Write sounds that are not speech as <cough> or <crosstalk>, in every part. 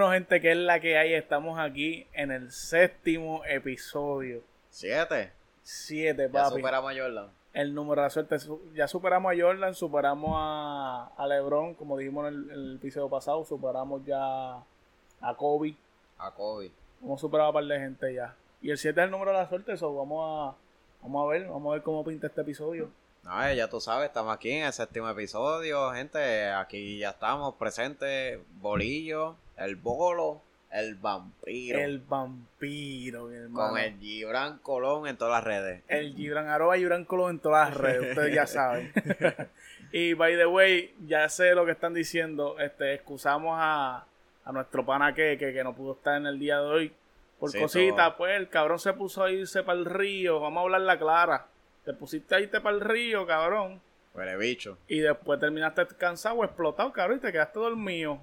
Bueno, gente, ¿qué es la que hay? Estamos aquí en el séptimo episodio. ¿Siete? Siete, Ya papi. superamos a Jordan. El número de la suerte. Su- Ya superamos a Jordan, superamos a, a LeBron, como dijimos en el, en el episodio pasado, superamos ya a Kobe. A Kobe. Hemos superado a un par de gente ya. Y el 7 es el número de la suerte, eso vamos a, vamos a ver, vamos a ver cómo pinta este episodio. No, eh, ya tú sabes, estamos aquí en el séptimo episodio, gente. Aquí ya estamos presentes. Bolillo, el bolo, el vampiro. El vampiro, mi hermano. con el Gibran Colón en todas las redes. El Gibran Aroba Gibran Colón en todas las redes, ustedes ya saben. <laughs> y by the way, ya sé lo que están diciendo. Este, excusamos a, a nuestro pana que, que, que no pudo estar en el día de hoy. Por Sí, cosita, todo. pues el cabrón se puso a irse para el río. Vamos a hablar la clara. Te pusiste a irte para el río, cabrón. Huele bicho. Y después terminaste cansado explotado, cabrón, y te quedaste dormido.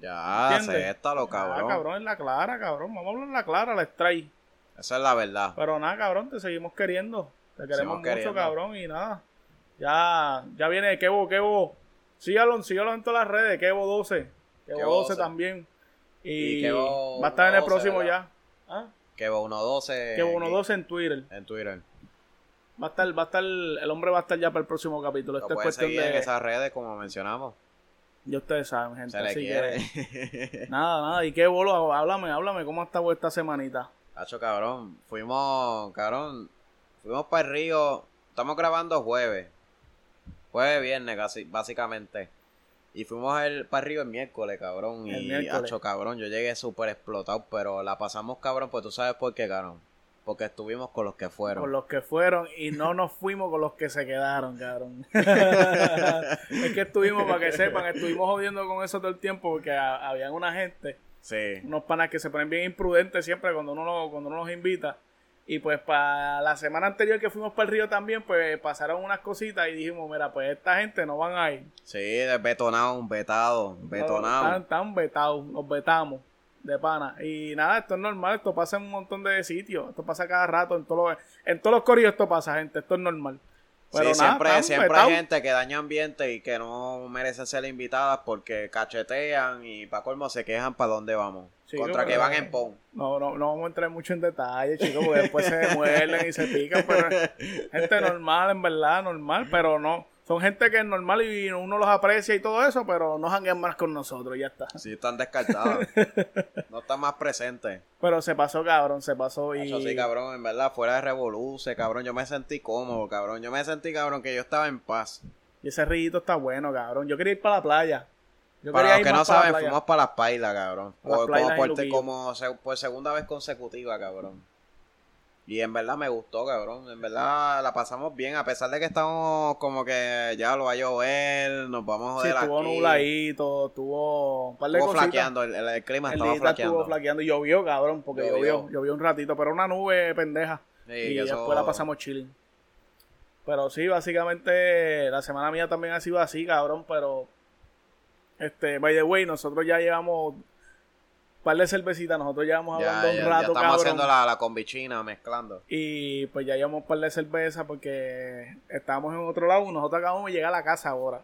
Ya, ¿Entiendes? acéptalo, Ah, cabrón. cabrón, en la clara, cabrón. Vamos a hablar en la clara, la extrae. Esa es la verdad. Pero nada, cabrón, te seguimos queriendo. Te queremos Seguimos mucho, queriendo. cabrón, y nada. Ya, ya viene Kevo, Kevo. Sígalo, sígalo en todas las redes, Kevo 12. Kevo, Kevo 12 12. también. Y, Y Kevo va a estar en el 12, próximo ¿verdad? ya. ¿Ah? Va 1.12. Kevo 12 en Twitter. En Twitter. Va a estar, va a estar, el hombre va a estar ya para el próximo capítulo. Lo Esto es cuestión seguir en de. esas redes, como mencionamos. Ya ustedes saben, gente. Así que- <laughs> Nada, nada. ¿Y qué bolo? Háblame, háblame. ¿Cómo ha estado esta semanita? Hacho, cabrón. Fuimos, cabrón. Fuimos para el río. Estamos grabando jueves. Jueves, viernes, casi, básicamente. Y fuimos para el río el miércoles, cabrón. El y, miércoles. hacho, cabrón, yo llegué súper explotado, pero la pasamos, cabrón, pues tú sabes por qué, cabrón. Porque estuvimos con los que fueron. Con los que fueron y no nos fuimos con los que se quedaron, cabrón. <laughs> es que estuvimos, para que sepan, estuvimos jodiendo con eso todo el tiempo porque ha- habían una gente, Sí. unos panas que se ponen bien imprudentes siempre cuando uno, lo- cuando uno los invita. Y pues para la semana anterior que fuimos para el río también, pues pasaron unas cositas y dijimos, mira, pues esta gente no van a ir. Sí, betonado, vetado, betonado. Están, están vetados, los vetamos de pana. Y nada, esto es normal, esto pasa en un montón de sitios, esto pasa cada rato, en todos los, en todos los corridos esto pasa, gente, esto es normal. Pero sí, nada, siempre, siempre hay gente que daña ambiente y que no merecen ser invitadas porque cachetean y para colmo se quejan para dónde vamos. Sí, Contra que van en pon. No, no, no vamos a entrar mucho en detalle, chicos, porque después se muerden y se pican, pero <laughs> gente normal, en verdad, normal, pero no. Son gente que es normal y uno los aprecia y todo eso, pero no janguean más con nosotros, ya está. Sí, están descartadas. <laughs> no están más presentes. Pero se pasó, cabrón, se pasó y... Eso sí, cabrón, en verdad, fuera de revoluce, cabrón, yo me sentí cómodo, cabrón. Yo me sentí, cabrón, que yo estaba en paz. Y ese rillito está bueno, cabrón. Yo quería ir para la playa. Yo Para los que no saben, fuimos para las pailas, cabrón. Las Por, como, por segunda vez consecutiva, cabrón. Y en verdad me gustó, cabrón. En verdad la pasamos bien, a pesar de que estamos como que ya lo va a llover, nos vamos a Sí, joder estuvo aquí. nubladito, estuvo un par de Estuvo cositas. flaqueando, el, el- el clima El estaba flaqueando. estuvo flaqueando y llovió, cabrón, porque llovió. Llovió. llovió, un ratito, pero una nube pendeja. Sí, y eso- después la pasamos chilling. Pero sí, básicamente la semana mía también ha sido así, cabrón, pero este, by the way, nosotros ya llevamos par de cervecitas, nosotros llevamos Ya, hablando ya- un ya rato, estamos cabrón. haciendo la, la combichina, mezclando. Y pues ya llevamos un par de cervezas porque estábamos en otro lado. Nosotros acabamos de llegar a la casa ahora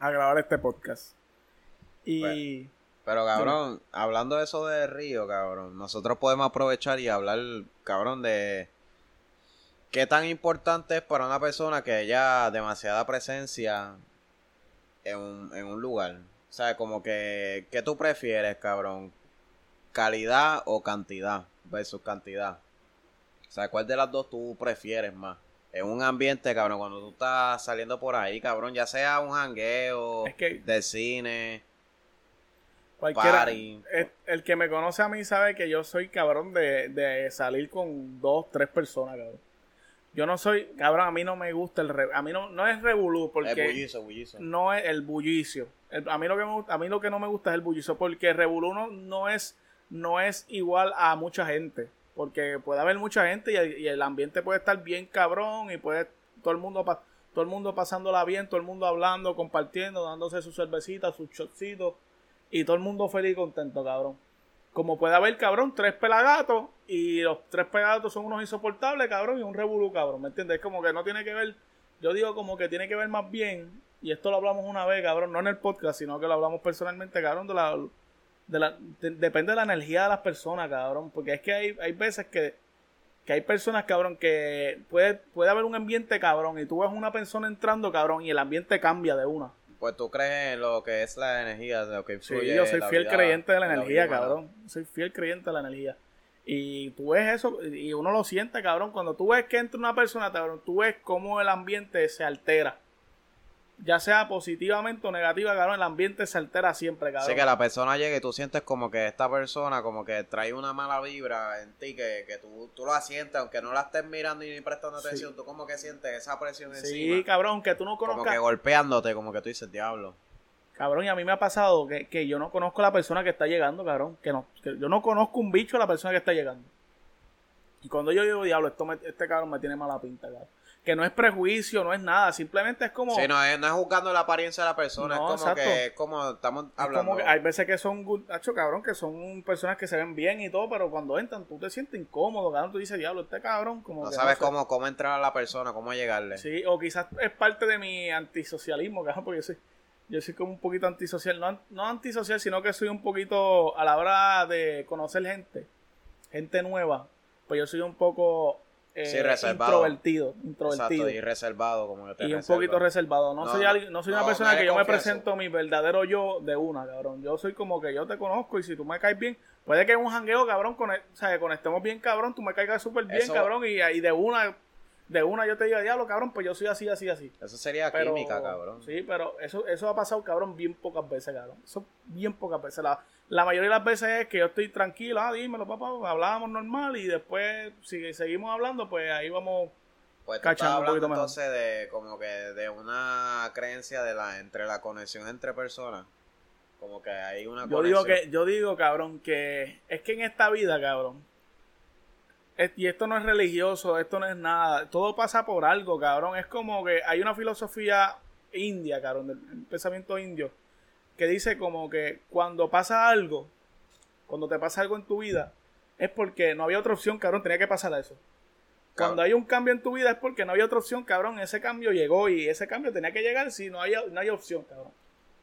a grabar este podcast. Y Pero cabrón, hablando de eso de Río, cabrón, nosotros podemos aprovechar y hablar, cabrón, de qué tan importante es para una persona que haya demasiada presencia en un, en un lugar. O sea, como que, ¿qué tú prefieres, cabrón? ¿Calidad o cantidad versus cantidad? O sea, ¿cuál de las dos tú prefieres más? En un ambiente, cabrón, cuando tú estás saliendo por ahí, cabrón, ya sea un jangueo, Es que- del cine, cualquiera, Party. el, el que me conoce a mí sabe que yo soy cabrón de, de salir con dos, tres personas, cabrón. Yo no soy, cabrón, a mí no me gusta el re- a mí no, no es revolú porque El bullizo, bullizo. no es el bullicio. El- a mí lo que me a mí lo que no me gusta es el bullicio porque revolú no, no es no es igual a mucha gente, porque puede haber mucha gente y el, ambiente puede estar bien cabrón y puede todo el mundo todo el mundo pasándola bien, todo el mundo hablando, compartiendo, dándose sus cervecitas, sus shotcitos y todo el mundo feliz y contento, cabrón. Como puede haber, cabrón, tres pelagatos y los tres pelagatos son unos insoportables, cabrón, y un revolú, cabrón, ¿me entiendes? Es como que no tiene que ver, yo digo como que tiene que ver más bien, y esto lo hablamos una vez, cabrón, no en el podcast, sino que lo hablamos personalmente, cabrón, de la, de la, depende de la energía de las personas, cabrón. Porque es que hay, hay veces que, que hay personas, cabrón, que puede, puede haber un ambiente, cabrón, y tú ves una persona entrando, cabrón, y el ambiente cambia de una. Pues tú crees en lo que es la energía, de lo que influye. Sí, yo soy la fiel vida- creyente de la energía, cabrón. Soy fiel creyente de la energía. Y tú ves eso, y uno lo siente, cabrón. Cuando tú ves que entra una persona, cabrón, tú ves cómo el ambiente se altera. Ya sea positivamente o negativa, cabrón, el ambiente se altera siempre, cabrón. Así que la persona llega y tú sientes como que esta persona como que trae una mala vibra en ti, que, que tú, tú la sientes, aunque no la estés mirando y ni prestando Sí. atención, tú como que sientes esa presión Sí, encima. cabrón, que tú no Como conozcas. que golpeándote, como que tú dices, diablo. Cabrón, y a mí me ha pasado que, que yo no conozco a la persona que está llegando, cabrón. Que no, que yo no conozco un bicho a la persona que está llegando. Y cuando yo digo, diablo, esto me- este cabrón me tiene mala pinta, cabrón. Que no es prejuicio, no es nada, simplemente es como... Sí, no es, no es juzgando la apariencia de la persona, No, es como exacto. que es como estamos Es hablando. como que hay veces que son, hacho, cabrón, que son personas que se ven bien y todo, pero cuando entran tú te sientes incómodo, cabrón. Tú dices, diablo, este cabrón, como no que sabes sé". cómo, cómo entrar a la persona, cómo llegarle. Sí, o quizás es parte de mi antisocialismo, cabrón, porque yo soy, yo soy como un poquito antisocial. No, no antisocial, sino que soy un poquito, a la hora de conocer gente, gente nueva, pues yo soy un poco eh, Sí, reservado. introvertido, introvertido. Exacto, y reservado, como que te y un poquito reservado. No, No, soy, no, alguien- no soy una persona que yo me presento mi verdadero yo de una, cabrón. Yo soy como que yo te conozco y si tú me caes bien, puede que en un jangueo, cabrón, con o sea, conectemos bien, cabrón, tú me caigas súper bien, Eso- cabrón, y, y de una, de una yo te digo, diablo, cabrón, pues yo soy así, así, así. Eso sería Pero, química, cabrón. Sí, pero eso, eso ha pasado, cabrón, bien pocas veces, cabrón. Eso bien pocas veces. La, la mayoría de las veces es que yo estoy tranquilo, ah, dímelo, papá, hablábamos normal y después, si seguimos hablando, pues ahí vamos. Pues tú Cachando un poquito mejor. entonces de como que de una creencia de la entre la conexión entre personas. Como que hay una Yo digo que, yo digo, cabrón, que es que en esta vida, cabrón, es- y esto no es religioso, esto no es nada, todo pasa por algo, cabrón. Es como que hay una filosofía india, cabrón, del pensamiento indio, que dice como que cuando pasa algo, cuando te pasa algo en tu vida, es porque no había otra opción, cabrón, tenía que pasar eso. Cuando Cabrón. hay un cambio en tu vida es porque no había otra opción, cabrón. Ese cambio llegó y ese cambio tenía que llegar si no hay, no hay opción, cabrón.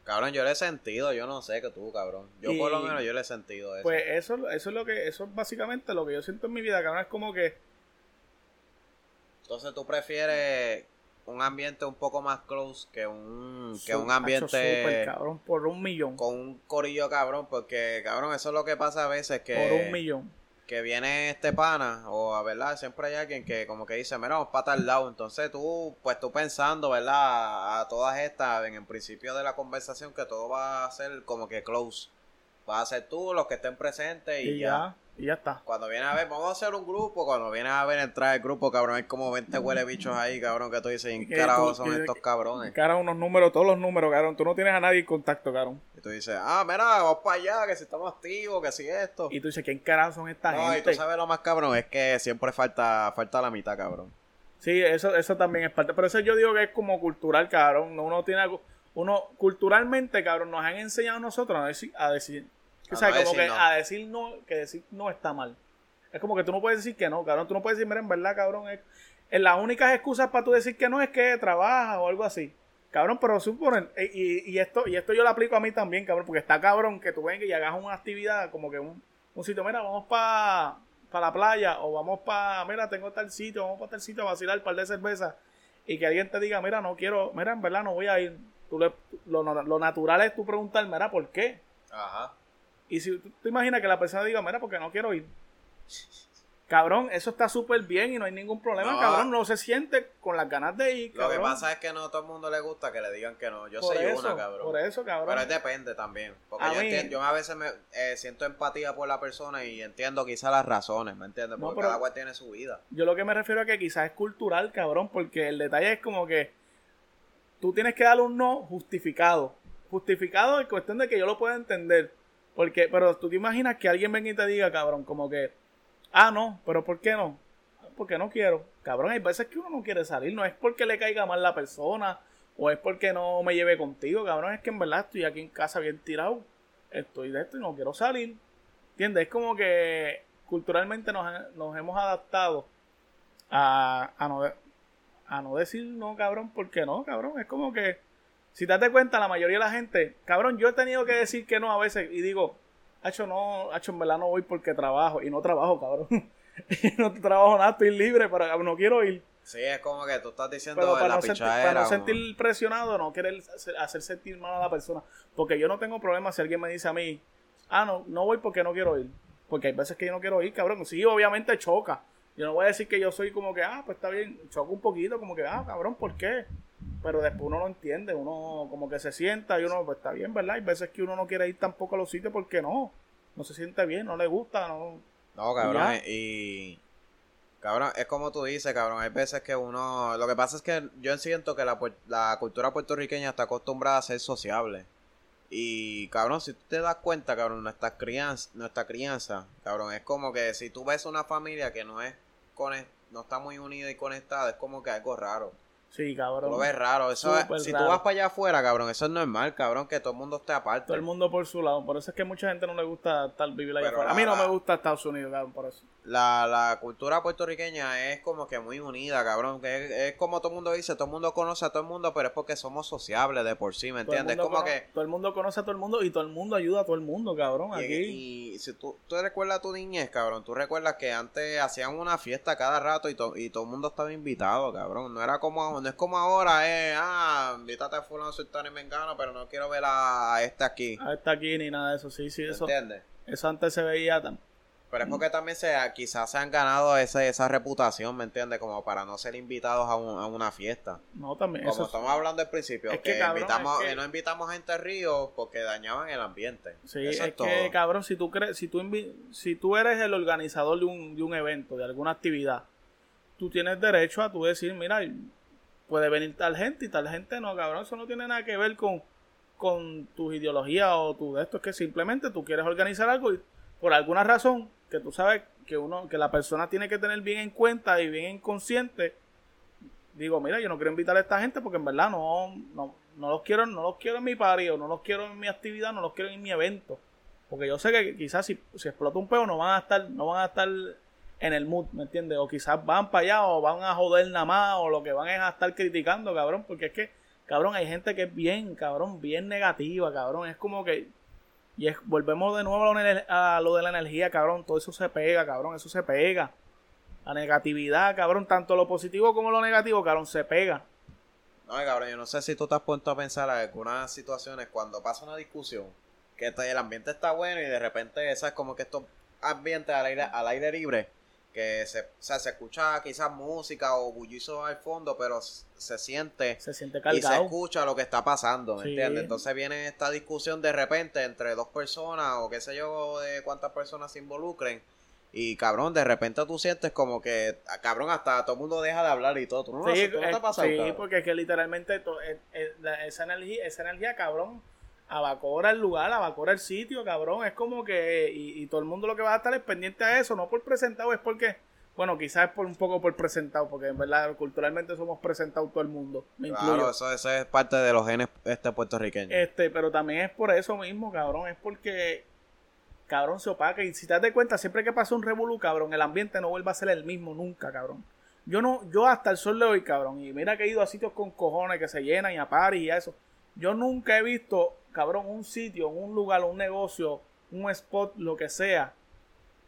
Cabrón, yo le he sentido, yo no sé que tú, cabrón. Yo Y- por lo menos yo le he sentido eso. Pues eso, eso es lo que, eso es básicamente lo que yo siento en mi vida, cabrón. Es como que, Entonces tú prefieres un ambiente un poco más close que un que un ambiente súper, cabrón, por un millón. con un corillo cabrón, porque cabrón, eso es lo que pasa a veces que por un millón. que viene este pana, o a verdad, siempre hay alguien que como que dice, mira, vamos para tal lado. Entonces tú, pues tú pensando, ¿verdad? A todas estas, en el principio de la conversación, que todo va a ser como que close. Va a ser tú, los que estén presentes y, Y ya. Y ya está. Cuando viene a ver, vamos a hacer un grupo. Cuando viene a ver entrar el grupo, cabrón, hay como 20 huele bichos ahí, cabrón, que tú dices, ¿en qué carajo son que- estos cabrones? Cara, unos números, todos los números, cabrón. Tú no tienes a nadie en contacto, cabrón. Y tú dices, ah, mira, vamos para allá, que si estamos activos, que si esto. Y tú dices, ¿quién carajo son esta No, y gente? tú sabes lo más cabrón, es que siempre falta, falta la mitad, cabrón. Sí, eso, eso también es parte. Pero eso yo digo que es como cultural, cabrón. Uno tiene algo. Uno, culturalmente, cabrón, nos han enseñado a nosotros a decir. A decir o A sea, no como que no. a decir no, que decir no está mal. Es como que tú no puedes decir que no, cabrón. Tú no puedes decir, mira, en verdad, cabrón. Es, en las únicas excusas para tú decir que no es que trabajas o algo así. Cabrón, pero suponen, y, y esto, y esto yo lo aplico a mí también, cabrón, porque está cabrón que tú vengas y hagas una actividad como que un, un sitio, mira, vamos para la playa, o vamos para, mira, tengo tal sitio, vamos para tal sitio a vacilar un par de cervezas, y que alguien te diga, mira, no quiero, mira, en verdad no voy a ir. Tú le- lo, lo natural es tú preguntar, mira, ¿por qué? Ajá. Y si tú te imaginas que la persona diga, mira, porque no quiero ir. Cabrón, eso está súper bien y no hay ningún problema, No. cabrón. No se siente con las ganas de ir, Lo que pasa es que no a todo el mundo le gusta que le digan que no. Yo por soy eso, una, cabrón. Por eso, cabrón. Pero es depende también. Porque A yo, mí- entiendo- yo a veces me eh, siento empatía por la persona y entiendo quizás las razones, ¿me entiendes? Porque cada cual tiene su vida. Yo lo que me refiero a que quizás es cultural, cabrón, porque el detalle es como que tú tienes que darle un no justificado. Justificado en cuestión de que yo lo pueda entender. Porque, pero tú te imaginas que alguien venga y te diga, cabrón, como que, ah, no, pero ¿por qué no? Porque no quiero. Cabrón, hay veces que uno no quiere salir. No es porque le caiga mal la persona o es porque no me lleve contigo, cabrón. Es que en verdad estoy aquí en casa bien tirado. Estoy de esto y no quiero salir. ¿Entiendes? Es como que culturalmente nos, nos hemos adaptado a, a, no, a no decir no, cabrón, porque no, cabrón. Es como que, si te das cuenta, la mayoría de la gente, cabrón, yo he tenido que decir que no a veces y digo, Hacho, no, hacho, en verdad no voy porque trabajo. Y no trabajo, cabrón. <laughs> no trabajo nada, estoy libre, pero no quiero ir. Sí, es como que tú estás diciendo Pero para la no, sentir, para no sentir presionado, no querer hacer, hacer sentir mal a la persona. Porque yo no tengo problema si alguien me dice a mí, ah, no, no voy porque no quiero ir. Porque hay veces que yo no quiero ir, cabrón. Sí, obviamente choca. Yo no voy a decir que yo soy como que, ah, pues está bien, choca un poquito, como que, ah, cabrón, ¿por qué? Pero después uno lo entiende, uno como que se sienta y uno, pues está bien, ¿verdad? Hay veces que uno no quiere ir tampoco a los sitios porque no, no se siente bien, no le gusta, no. No, cabrón, y... Cabrón, es como tú dices, cabrón, hay veces que uno... Lo que pasa es que yo siento que la, la cultura puertorriqueña está acostumbrada a ser sociable. Y, cabrón, si tú te das cuenta, cabrón, nuestra crianza, nuestra crianza, cabrón, es como que si tú ves una familia que no es no está muy unida y conectada, es como que algo raro. Sí, cabrón. lo ves raro. Eso es- si raro. tú vas para allá afuera, cabrón, eso es normal, cabrón, que todo el mundo esté aparte. Todo el mundo por su lado. Por eso es que mucha gente no le gusta estar vivir allá Pero afuera. A mí no me gusta Estados Unidos, cabrón, por eso. La, la cultura puertorriqueña es como que muy unida, cabrón. Que es, es como todo el mundo dice, todo el mundo conoce a todo el mundo, pero es porque somos sociables de por sí, ¿me entiendes? Como que... todo el mundo conoce a todo el mundo y todo el mundo ayuda a todo el mundo, cabrón. Y, Aquí. y si tú, tú recuerdas tu niñez, cabrón, tú recuerdas que antes hacían una fiesta cada rato y, to- y todo el mundo estaba invitado, cabrón. No era como, no es como ahora, eh, ah, invítate a fulano, sultán y mengano, pero no quiero ver a este aquí, Ah, está aquí ni nada de eso. Sí, sí, ¿me eso. entiendes? Eso antes se veía tan. Pero es porque también se, quizás se han ganado ese, esa reputación, ¿me entiendes? Como para no ser invitados a, un- a una fiesta. No, también. Como Eso, estamos hablando al principio, Es que, que, cabrón, invitamos, es que- eh, no invitamos gente río porque dañaban el ambiente. sí, Eso es, todo. que, cabrón, si tú crees, si tú si tú eres el organizador de un, de un evento, de alguna actividad, tú tienes derecho a tú decir, mira, puede venir tal gente y tal gente no, cabrón. Eso no tiene nada que ver con, con tus ideologías o tu de esto. Es que simplemente tú quieres organizar algo y por alguna razón que tú sabes que uno, que la persona tiene que tener bien en cuenta y bien en consciente, digo, mira, yo no quiero invitar a esta gente porque en verdad no, no, no los quiero, no los quiero en mi party o no los quiero en mi actividad, no los quiero en mi evento. Porque yo sé que quizás si, si explota un peo no van a estar, no van a estar en el mood, ¿me entiendes? O quizás van para allá o van a joder nada más o lo que van es a estar criticando, cabrón, porque es que, cabrón, hay gente que es bien, cabrón, bien negativa, cabrón, es como que y es, volvemos de nuevo a lo, de la energía, cabrón, todo eso se pega, cabrón, eso se pega. La negatividad, cabrón, tanto lo positivo como lo negativo, cabrón, se pega. No, cabrón, yo no sé si tú te has puesto a pensar en algunas situaciones cuando pasa una discusión, que el ambiente está bueno y de repente, ¿sabes? Como que estos ambientes al aire, al aire libre, que se, o sea, se escucha quizás música o bullizo al fondo, pero se siente Se siente y se escucha lo que está pasando, ¿me Sí. entiendes? Entonces viene esta discusión de repente entre dos personas o qué sé yo de cuántas personas se involucren y cabrón, de repente tú sientes como que, ah, cabrón, hasta todo el mundo deja de hablar y todo. ¿Tú no, lo- Sí, tú no te eh, ha pasado, sí, porque es que literalmente to- eh, eh, la- esa energía, esa energía, cabrón, abacora el lugar, abacora el sitio, cabrón. Es como que, y, y todo el mundo lo que va a estar es pendiente a eso, no por presentado, es porque, bueno, quizás es por un poco por presentado, porque en verdad culturalmente somos presentados todo el mundo, me Claro, incluyo. eso, eso es parte de los genes este puertorriqueños. Este, pero también es por eso mismo, cabrón, es porque, cabrón, se opaca. Y si te das cuenta, siempre que pasa un revolú, cabrón, el ambiente no vuelve a ser el mismo nunca, cabrón. Yo no, yo hasta el sol de hoy, cabrón, y mira que he ido a sitios con cojones que se llenan y a paris y a eso. Yo nunca he visto, cabrón, un sitio, un lugar, un negocio, un spot, lo que sea,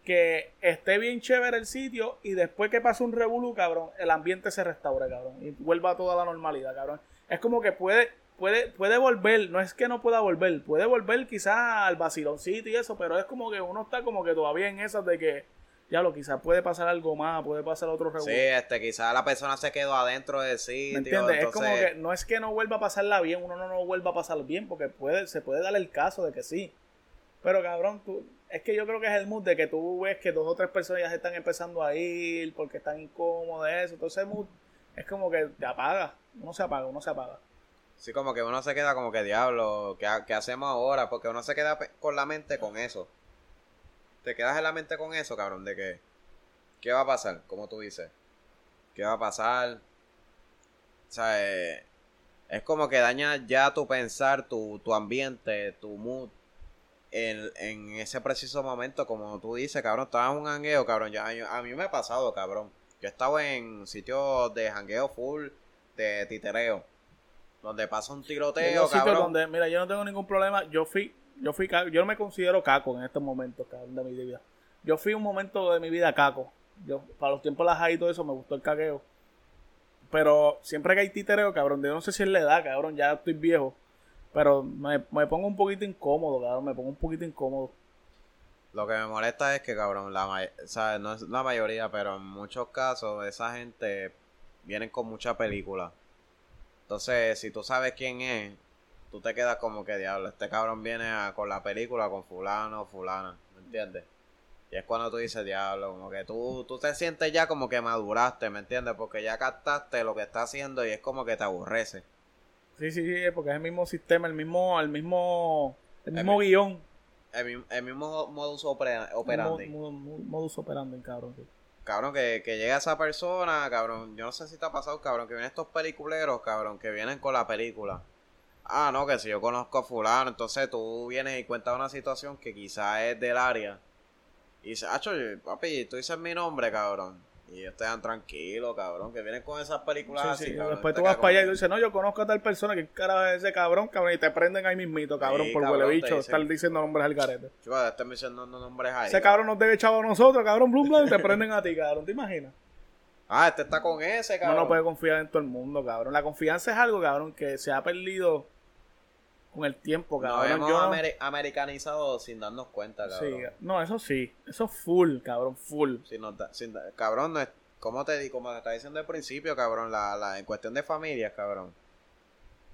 que esté bien chévere el sitio y después que pase un revolú, cabrón, el ambiente se restaure, cabrón, y vuelva a toda la normalidad, cabrón. Es como que puede, puede, puede volver, no es que no pueda volver, puede volver quizás al vaciloncito y eso, pero es como que uno está como que todavía en esas de que, ya lo quizás puede pasar algo más, puede pasar otro revolú. Sí, este, quizás la persona se quedó adentro del ¿Me sitio. entiendes? Es como entonces- que no es que no vuelva a pasarla bien, uno no, no vuelva a pasar bien, porque puede, se puede dar el caso de que sí. Pero cabrón, tú, es que yo creo que es el mood de que tú ves que dos o tres personas ya se están empezando a ir porque están incómodos eso. Entonces el mood es como que te apaga, uno se apaga, uno se apaga. Sí, como que uno se queda como que diablo, ¿qué, qué hacemos ahora? Porque uno se queda con la mente con eso. Te quedas en la mente con eso, cabrón, de que, ¿qué va a pasar? Como tú dices. ¿Qué va a pasar? O sea, eh, es como que daña ya tu pensar, tu, tu ambiente, tu mood. En, en ese preciso momento, como tú dices, cabrón, estaba en un jangueo, cabrón. Ya, a mí me ha pasado, cabrón. Yo he estado en sitios de jangueo full, de titereo. Donde pasa un tiroteo, cabrón. donde, mira, yo no tengo ningún problema. Yo fui, yo fui yo no me considero caco en estos momentos, de mi vida. Yo fui un momento de mi vida caco. Yo, para los tiempos las y todo eso, me gustó el caqueo. Pero siempre que hay titereo, cabrón, yo no sé si es la edad, cabrón, ya estoy viejo. Pero me, me pongo un poquito incómodo, cabrón, me pongo un poquito incómodo. Lo que me molesta es que, cabrón, la o sea, no es la mayoría, pero en muchos casos esa gente vienen con mucha película. Entonces, si tú sabes quién es, tú te quedas como que diablo, este cabrón viene con la película con fulano o fulana, ¿me entiendes? Y es cuando tú dices, diablo, como que tú, tú te sientes ya como que maduraste, ¿me entiendes? Porque ya captaste lo que está haciendo y es como que te aborrece. Sí, sí, sí, porque es el mismo sistema, el mismo, el mismo, el mismo guion. El, el, mismo modus operandi. modus operandi, cabrón. Cabrón, que, que llega esa persona, cabrón, yo no sé si te ha pasado, cabrón, que vienen estos peliculeros, cabrón, que vienen con la película. Ah, no, que si yo conozco a fulano, entonces tú vienes y cuentas una situación que quizás es del área y dice, ah, papi, tú dices mi nombre, cabrón. Y ellos te dan tranquilo, cabrón, que vienen con esas películas así, Después tú vas para allá y tú dices, no, yo conozco a tal persona, que cara es ese cabrón, cabrón, y te prenden ahí mismito, cabrón, por huele bicho, estar diciendo nombres al garete. Chico, diciendo nombres ahí. Ese cabrón nos debe echar a nosotros, cabrón, blum, y te prenden a ti, cabrón, ¿te imaginas? Ah, este está con ese, cabrón. No, no puede confiar en todo el mundo, cabrón. La confianza es algo, cabrón, que se ha perdido con el tiempo, cabrón. Nos hemos americanizado sin darnos cuenta, cabrón. Sí, no, eso sí. Eso full, cabrón, full. Sin sin, cabrón, no es, como te como te estaba diciendo al principio, cabrón, la, la, en cuestión de familias, cabrón.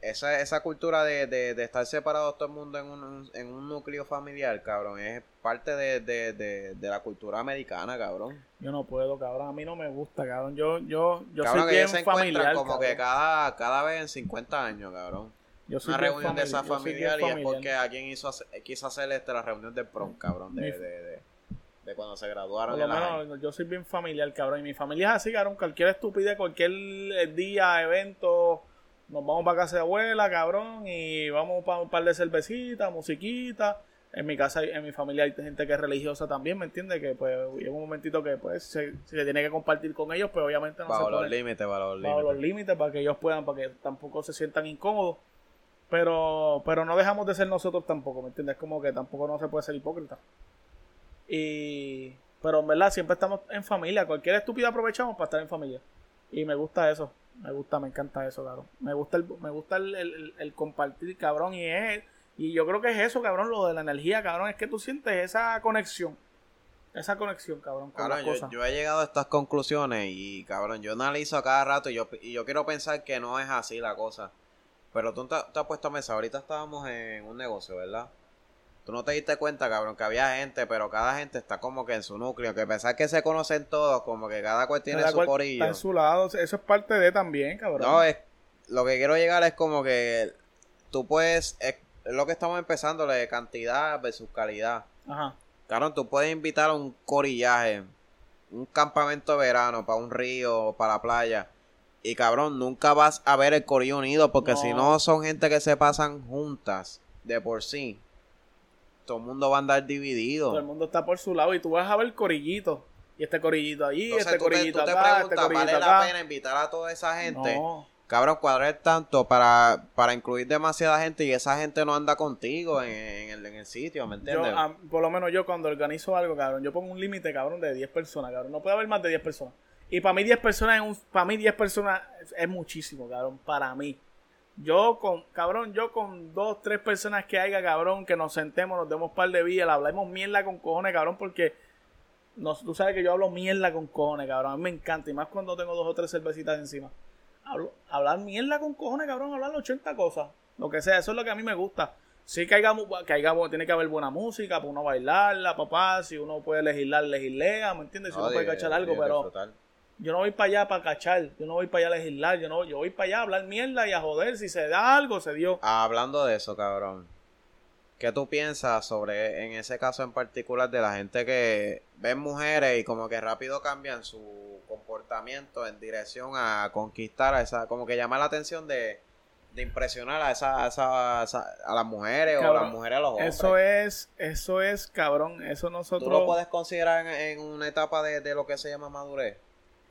Esa, esa cultura de, de, estar separados todo el mundo en un, en un núcleo familiar, cabrón, es parte de, de, de, la cultura americana, cabrón. Yo no puedo, cabrón, a mí no me gusta, cabrón. Yo, yo, yo soy bien familiar, como que cada, cada vez en 50 años, cabrón una reunión de esa familiar y es porque alguien hizo, quiso hacer este, la reunión del prom, cabrón, de, de, de, cuando se graduaron. yo soy bien familiar, cabrón, y mi familia es así, cabrón, cualquier estupidez, cualquier eh, día, evento, nos vamos para casa de abuela, cabrón, y vamos para un par de cervecitas, musiquita. En mi casa, en mi familia hay gente que es religiosa también, ¿me entiendes? Que pues llega un momentito que pues se, se tiene que compartir con ellos, pero obviamente no bajo se los límites, bajo los límites. Bajo los límites para que ellos puedan, para que tampoco se sientan incómodos. Pero, pero no dejamos de ser nosotros tampoco, ¿me entiendes? Como que tampoco no se puede ser hipócrita. Y, pero en verdad siempre estamos en familia. Cualquier estúpida aprovechamos para estar en familia. Y me gusta eso. Me gusta, me encanta eso, cabrón. Me gusta el, me gusta el, compartir, cabrón. Y es, y yo creo que es eso, cabrón, lo de la energía, cabrón. Es que tú sientes esa conexión. Esa conexión, cabrón, con las yo, yo, he llegado a estas conclusiones y, cabrón, yo analizo a cada rato y yo, y yo quiero pensar que no es así la cosa. Pero tú te, has puesto a mesa, ahorita estábamos en un negocio, ¿verdad? Tú no te diste cuenta, cabrón, que había gente, pero cada gente está como que en su núcleo, que pensar que se conocen todos, como que cada cual tiene su corillo. Está en su lado, eso es parte de también, cabrón. No, es, lo que quiero llegar es como que tú puedes, es lo que estamos empezando, de cantidad versus calidad. Ajá. Cabrón, tú puedes invitar a un corillaje, un campamento de verano, para un río, para la playa y cabrón, nunca vas a ver el corillo unido porque si no son gente que se pasan juntas de por sí. Todo el mundo va a andar dividido. Todo el mundo está por su lado y tú vas a ver el corillito. Y este corillito allí, este corillito acá, este corillito ¿vale la pena invitar a toda esa gente? Cabrón, cuadrar tanto para, para incluir demasiada gente y esa gente no anda contigo en, el, en el, sitio, ¿me entiendes? por lo menos yo cuando organizo algo, cabrón, yo pongo un límite, cabrón, de 10 personas, cabrón. No puede haber más de 10 personas. Y para mí 10 personas es un, para mí 10 personas es muchísimo, cabrón, para mí. Yo con, cabrón, yo con dos, tres personas que haya, cabrón, que nos sentemos, nos demos par de vías, hablamos mierda con cojones, cabrón, porque tú sabes que yo hablo mierda con cojones, cabrón. A mí me encanta, y más cuando tengo dos o tres cervecitas encima. hablar mierda con cojones, cabrón, hablar 80 cosas. Lo que sea, eso es lo que a mí me gusta. Sí que haya, que haya, tiene que haber buena música para uno bailarla, papá. Si uno puede legislar, legislea, ¿me entiendes? Si uno puede cachar algo, pero yo no voy para allá para cachar, yo no voy para allá a legislar, yo no, yo voy para allá a hablar mierda y a joder, si se da algo, se dio. hablando de eso, cabrón. ¿Qué tú piensas sobre, en ese caso en particular, de la gente que ven mujeres y como que rápido cambian su comportamiento en dirección a conquistar a esa, como que llama la atención de, impresionar a esa, a, a las mujeres o a las mujeres a los hombres? Eso es, eso es, cabrón, eso nosotros... ¿Tú lo puedes considerar en, una etapa de, de lo que se llama madurez?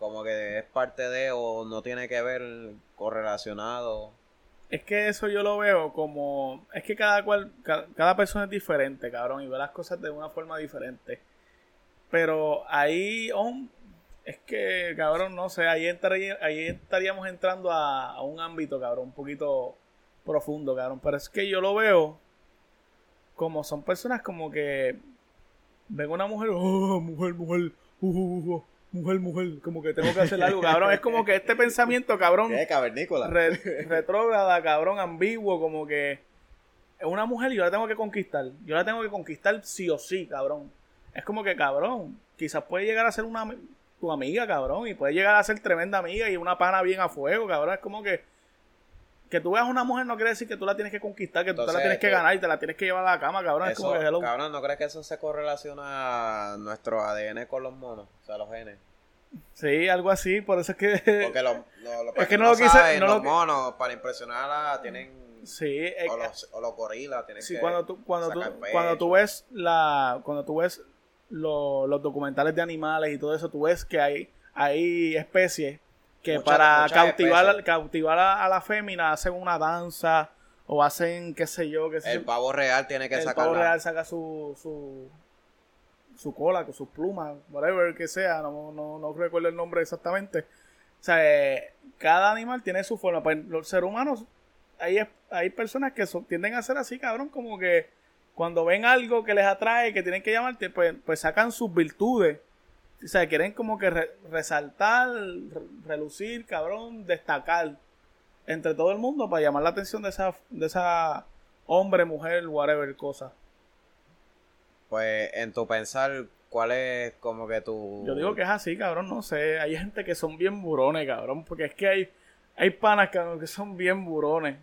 Como que es parte de o no tiene que ver correlacionado. Es que eso yo lo veo como. Es que cada cual. Cada, persona es diferente, cabrón. Y ve las cosas de una forma diferente. Pero ahí. es que, cabrón, no sé. Ahí, ahí estaríamos entrando a, a, un ámbito, cabrón. Un poquito profundo, cabrón. Pero es que yo lo veo. Como son personas como que. Ven una mujer. <laughs> Oh, mujer, mujer. Uh, uh, uh, mujer, mujer, como que tengo que hacer algo, cabrón. Es como que este pensamiento, cabrón. ¿Qué, cavernícola? retrógrada, cabrón, ambiguo, como que es una mujer y yo la tengo que conquistar. Yo la tengo que conquistar sí o sí, cabrón. Es como que, cabrón, quizás puede llegar a ser una tu amiga, cabrón, y puede llegar a ser tremenda amiga y una pana bien a fuego, cabrón. Es como que que tú veas una mujer no quiere decir que tú la tienes que conquistar, que tú te la tienes que ganar y te la tienes que llevar a la cama, cabrón. es como que Cabrón, ¿no crees que eso se correlaciona a nuestro ADN con los monos? O sea, los genes. Sí, algo así, por eso es que. Porque lo, <laughs> es que no, lo quise. los monos, para impresionarla, tienen. Sí, o, los, o los gorilas, tienen sí, cuando tú, cuando tú, cuando tú ves la. Cuando tú ves los documentales de animales y todo eso, tú ves que hay, hay especies que para cautivar, cautivar a, la fémina hacen una danza o hacen qué sé yo. Qué sé el pavo real tiene que sacar. El pavo real saca su, su, su cola, con sus plumas, whatever que sea, no, no, no recuerdo el nombre exactamente. O sea, eh, cada animal tiene su forma. Pues los seres humanos, hay, hay personas que tienden a ser así, cabrón, como que cuando ven algo que les atrae, que tienen que llamarte, pues, pues sacan sus virtudes o sea, quieren como que resaltar, relucir, cabrón, destacar entre todo el mundo para llamar la atención de esa, de esa hombre, mujer, whatever cosa. Pues en tu pensar, ¿cuál es como que tu... Yo digo que es así, cabrón, no sé. Hay gente que son bien burones, cabrón, porque es que hay, hay panas, cabrón, que son bien burones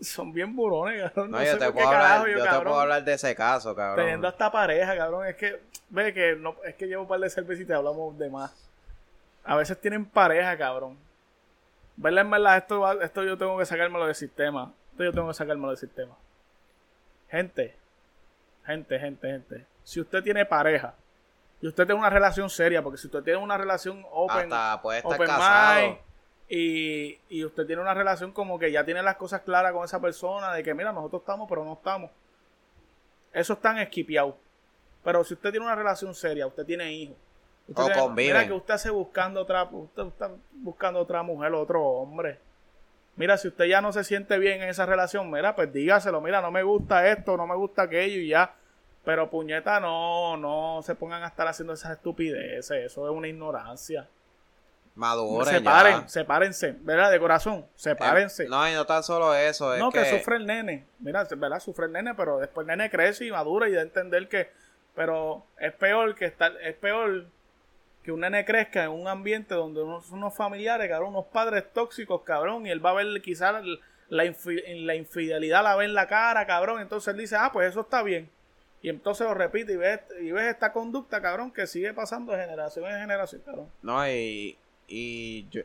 son bien burones, cabrón. No, yo, te, puedo hablar, yo, te puedo hablar de ese caso, cabrón. Teniendo esta pareja, cabrón. Es que, ve que no, es que llevo un par de cervezas y te hablamos de más. A veces tienen pareja, cabrón. Verla en verdad, esto, esto yo tengo que sacármelo del sistema. Esto yo tengo que sacármelo del sistema. Gente, gente, gente, gente. Si usted tiene pareja y usted tiene una relación seria, porque si usted tiene una relación open, Hasta puede estar casado y, y usted tiene una relación como que ya tiene las cosas claras con esa persona, de que mira, nosotros estamos, pero no estamos. Eso está esquipeado. Pero si usted tiene una relación seria, usted tiene hijos. o Mira que usted hace buscando otra, usted está buscando otra mujer otro hombre. Mira, si usted ya no se siente bien en esa relación, mira, pues dígaselo, mira, no me gusta esto, no me gusta aquello y ya. Pero puñeta, no, no se pongan a estar haciendo esas estupideces, eso es una ignorancia. Maduren Separen, sepárense, ¿verdad? De corazón, sepárense. Eh, no, y no tan solo eso. Es no, que... sufre el nene. Mira, ¿verdad? Sufre el nene, pero después el nene crece y madura y de entender que. Pero es peor que estar. Es peor que un nene crezca en un ambiente donde unos, unos familiares, cabrón, unos padres tóxicos, cabrón, y él va a ver quizás la, infidelidad, la ve en la cara, cabrón. Entonces él dice, ah, pues eso está bien. Y entonces lo repite y ves, y ves esta conducta, cabrón, que sigue pasando de generación en generación, cabrón. No, y y yo,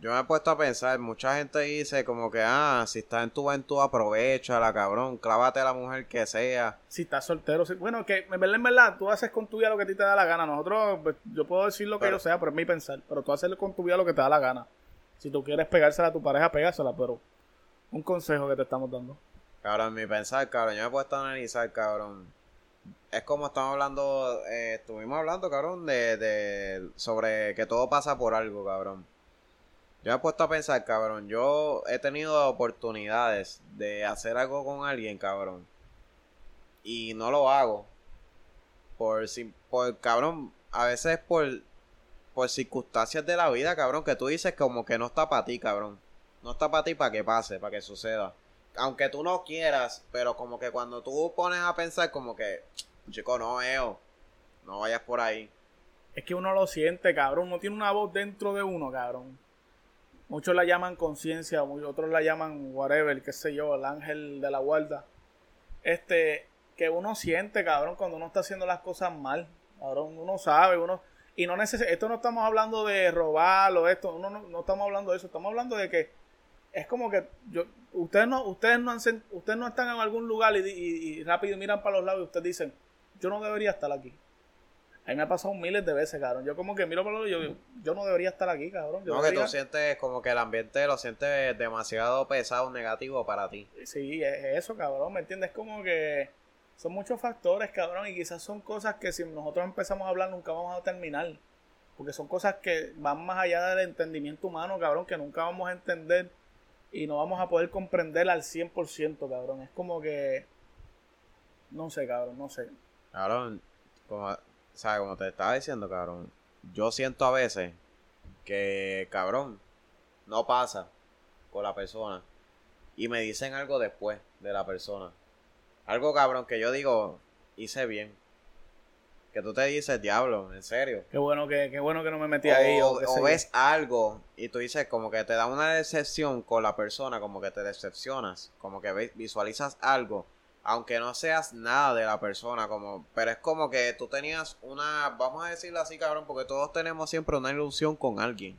yo me he puesto a pensar, mucha gente dice como que, ah, si estás en tu juventud, la cabrón, clávate a la mujer que sea. Si estás soltero, bueno, que en verdad, en verdad, tú haces con tu vida lo que a ti te da la gana. Nosotros, pues, yo puedo decir lo que yo sea, pero es mi pensar, pero tú haces con tu vida lo que te da la gana. Si tú quieres pegársela a tu pareja, pégasela, pero un consejo que te estamos dando. Cabrón, mi pensar, cabrón, yo me he puesto a analizar, cabrón es como estamos hablando, eh, estuvimos hablando, cabrón, de, de, sobre que todo pasa por algo, cabrón. Yo me he puesto a pensar, cabrón, yo he tenido oportunidades de hacer algo con alguien, cabrón. Y no lo hago. Por, por cabrón, a veces por, por circunstancias de la vida, cabrón, que tú dices como que no está para ti, cabrón. No está para ti para que pase, para que suceda aunque tú no quieras, pero como que cuando tú pones a pensar como que, chico, no, Eo, no vayas por ahí. Es que uno lo siente, cabrón, uno tiene una voz dentro de uno, cabrón. Muchos la llaman conciencia, otros la llaman whatever, qué sé yo, el ángel de la guarda. Este, que uno siente, cabrón, cuando uno está haciendo las cosas mal. Cabrón, uno sabe, uno... Y no necesita, esto no estamos hablando de robar o esto, no, no estamos hablando de eso, estamos hablando de que es como que yo, ustedes no, ustedes no, ustedes no están en algún lugar y, rápido miran para los lados y ustedes dicen, yo no debería estar aquí. A mí me ha pasado miles de veces, cabrón. Yo como que miro por lo yo, yo no debería estar aquí, cabrón. Yo no, que tú sientes como que el ambiente lo sientes demasiado pesado, negativo para ti. Sí, es eso, cabrón, ¿me entiendes? Como que son muchos factores, cabrón, y quizás son cosas que si nosotros empezamos a hablar nunca vamos a terminar. Porque son cosas que van más allá del entendimiento humano, cabrón, que nunca vamos a entender y no vamos a poder comprender al 100%, cabrón. Es como que... No sé, cabrón, no sé. Cabrón, como, ¿sabes? Como te estaba diciendo, cabrón, yo siento a veces que, cabrón, no pasa con la persona y me dicen algo después de la persona. Algo, cabrón, que yo digo, hice bien. Que tú te dices, diablo, en serio. Qué bueno que, qué bueno que no me metí ahí. o, ves algo y tú dices como que te da una decepción con la persona, como que te decepcionas, como que visualizas algo, aunque no seas nada de la persona, como, pero es como que tú tenías una, vamos a decirlo así, cabrón, porque todos tenemos siempre una ilusión con alguien.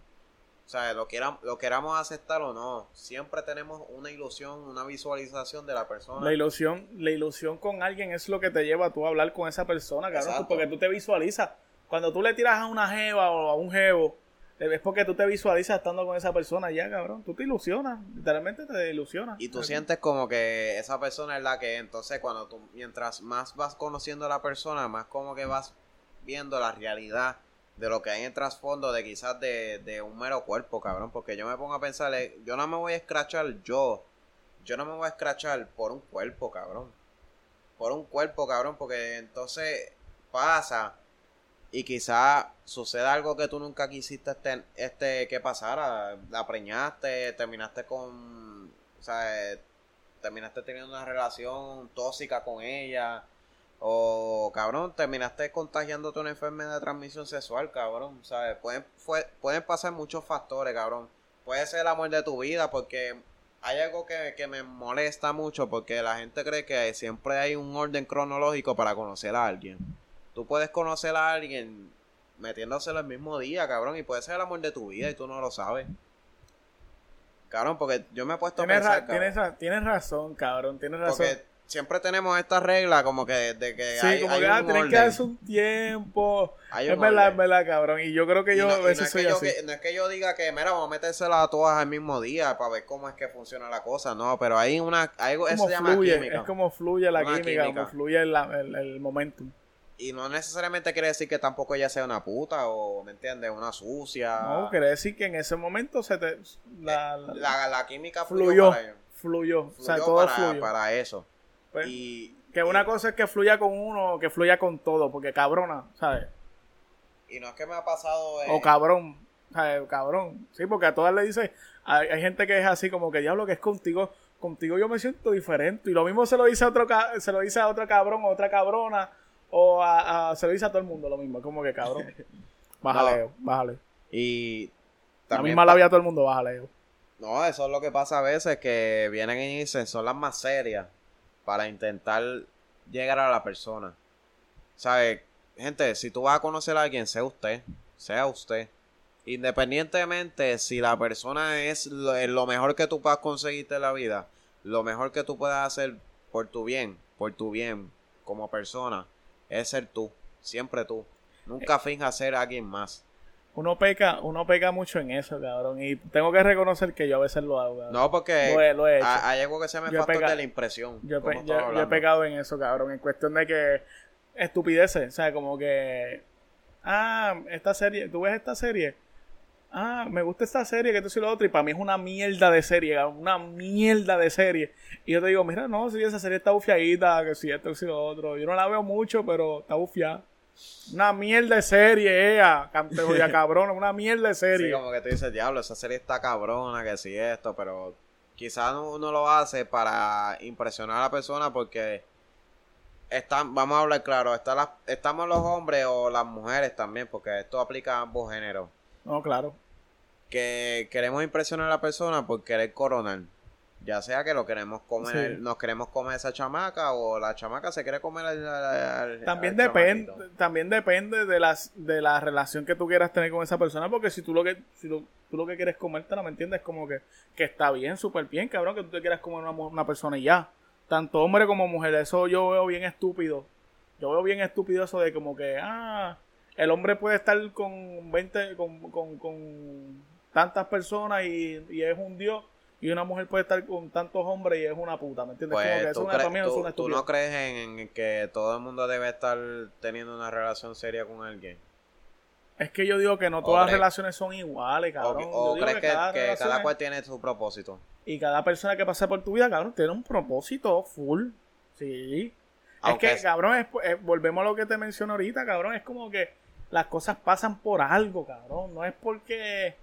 O sea, lo, quieran, lo queramos aceptar o no, siempre tenemos una ilusión, una visualización de la persona. La ilusión, la ilusión con alguien es lo que te lleva a tú a hablar con esa persona, cabrón. Porque tú te visualizas. Cuando tú le tiras a una jeva o a un jevo, es porque tú te visualizas estando con esa persona ya, cabrón. Tú te ilusionas, literalmente te ilusionas. Y tú sientes como que esa persona es la que es. Entonces, cuando tú, mientras más vas conociendo a la persona, más como que vas viendo la realidad de lo que hay en el trasfondo de quizás de, de un mero cuerpo, cabrón. Porque yo me pongo a pensar, eh, yo no me voy a escrachar yo. Yo no me voy a escrachar por un cuerpo, cabrón. Por un cuerpo, cabrón. Porque entonces pasa y quizá suceda algo que tú nunca quisiste este, este que pasara. La preñaste, terminaste con. O sea, terminaste teniendo una relación tóxica con ella. O, cabrón, terminaste contagiándote una enfermedad de transmisión sexual, cabrón. ¿Sabes? Pueden, fue- pueden pasar muchos factores, cabrón. Puede ser el amor de tu vida, porque hay algo que, que me molesta mucho, porque la gente cree que siempre hay un orden cronológico para conocer a alguien. Tú puedes conocer a alguien metiéndoselo el mismo día, cabrón, y puede ser el amor de tu vida y tú no lo sabes. Cabrón, porque yo me he puesto a pensar, ra- cabrón, tienes, ra- tienes razón, cabrón. Tienes razón. porque siempre tenemos esta regla como que de que Sí, hay, como hay que un ah, tienes que orden. darse un tiempo. Hay Es un verdad, orden. es verdad, cabrón. Y yo creo que yo no, a y veces no es soy que yo, que- no es que yo diga que, mira, vamos a metérselas a todas al mismo día para ver cómo es que funciona la cosa, no, pero hay una, hay algo, eso como se llama fluye, química. es como fluye la química, química. como fluye el, el, el momentum. Y no necesariamente quiere decir que tampoco ella sea una puta o, ¿me entiendes? Una sucia. No, quiere decir que en ese momento se te. La, la- Eh, La, la química fluyó, fluyó, para, ello. fluyó. O sea, todo para, fluyó. para eso. Pues, y, que una cosa es que fluya con uno o que fluya con todo, porque cabrona, ¿sabes? y no es que me ha pasado... eh, O cabrón, ¿sabes? Cabrón. Sí, porque a todas le dice, hay, hay gente que es así como que diablo que es contigo, contigo yo me siento diferente. Y lo mismo se lo dice a otro, se lo dice a otro cabrón o otra cabrona, o a, a- se lo dice a todo el mundo lo mismo, como que cabrón. <laughs> Bájale, bájale. y La también misma pa- labia a todo el mundo, bájale. No, eso es lo que pasa a veces, que vienen y dicen, son las más serias para intentar llegar a la persona. ¿Sabes? Gente, si tú vas a conocer a alguien, sea usted, sea usted. Independientemente si la persona es lo, lo mejor que tú puedas conseguirte en la vida, lo mejor que tú puedas hacer por tu bien, por tu bien como persona, es ser tú, siempre tú. Nunca finjas ser alguien más. Uno peca, uno peca mucho en eso, cabrón. Y tengo que reconocer que yo a veces lo hago, cabrón. No, porque Lo he- lo he hecho. ha- hay algo que se me pega- de la impresión. Yo, he como pe- estamos yo- yo he hablando. pecado en eso, cabrón. En cuestión de que estupideces. O sea, como que. Ah, esta serie. ¿Tú ves esta serie? Ah, me gusta esta serie, que esto y lo otro. Y para mí es una mierda de serie, cabrón, una mierda de serie. Y yo te digo, mira, no, si esa serie está bufiadita, que si esto, que si lo otro. Yo no la veo mucho, pero está bufiada. Una mierda de serie, ella, cabrón, <laughs> cabrón, una mierda de serie. Sí, como que tú dices, diablo, esa serie está cabrona, que sí esto, pero quizás uno lo hace para impresionar a la persona porque están, vamos a hablar claro, está la- estamos los hombres o las mujeres también, porque esto aplica a ambos géneros, No, claro. que queremos impresionar a la persona por querer coronar. Ya sea que lo queremos comer, Sí. nos queremos comer esa chamaca o la chamaca se quiere comer al, al- También al depende, chamaquito. también depende de las de la relación que tú quieras tener con esa persona, porque si tú lo que si lo- tú lo que quieres comértela, ¿me entiendes? Como que, que está bien, súper bien, cabrón, que tú te quieras comer una, una persona y ya. Tanto hombre como mujer, eso yo veo bien estúpido. Yo veo bien estúpido eso de como que, ah, el hombre puede estar con 20, con, con, con tantas personas y, y es un dios y una mujer puede estar con tantos hombres y es una puta, ¿me entiendes? Pues, Como que ¿tú, eso crees- para mí es tú- una tú no crees en, en que todo el mundo debe estar teniendo una relación seria con alguien? Es que yo digo que no ¿O todas las relaciones son iguales, ¿O, cabrón. o Yo digo crees que, cada que es- cual tiene su propósito? Y cada persona que pasa por tu vida, cabrón, tiene un propósito full. Sí. Aunque es que, es- cabrón, es- eh, volvemos a lo que te mencioné ahorita, cabrón. Es como que las cosas pasan por algo, cabrón. No es porque.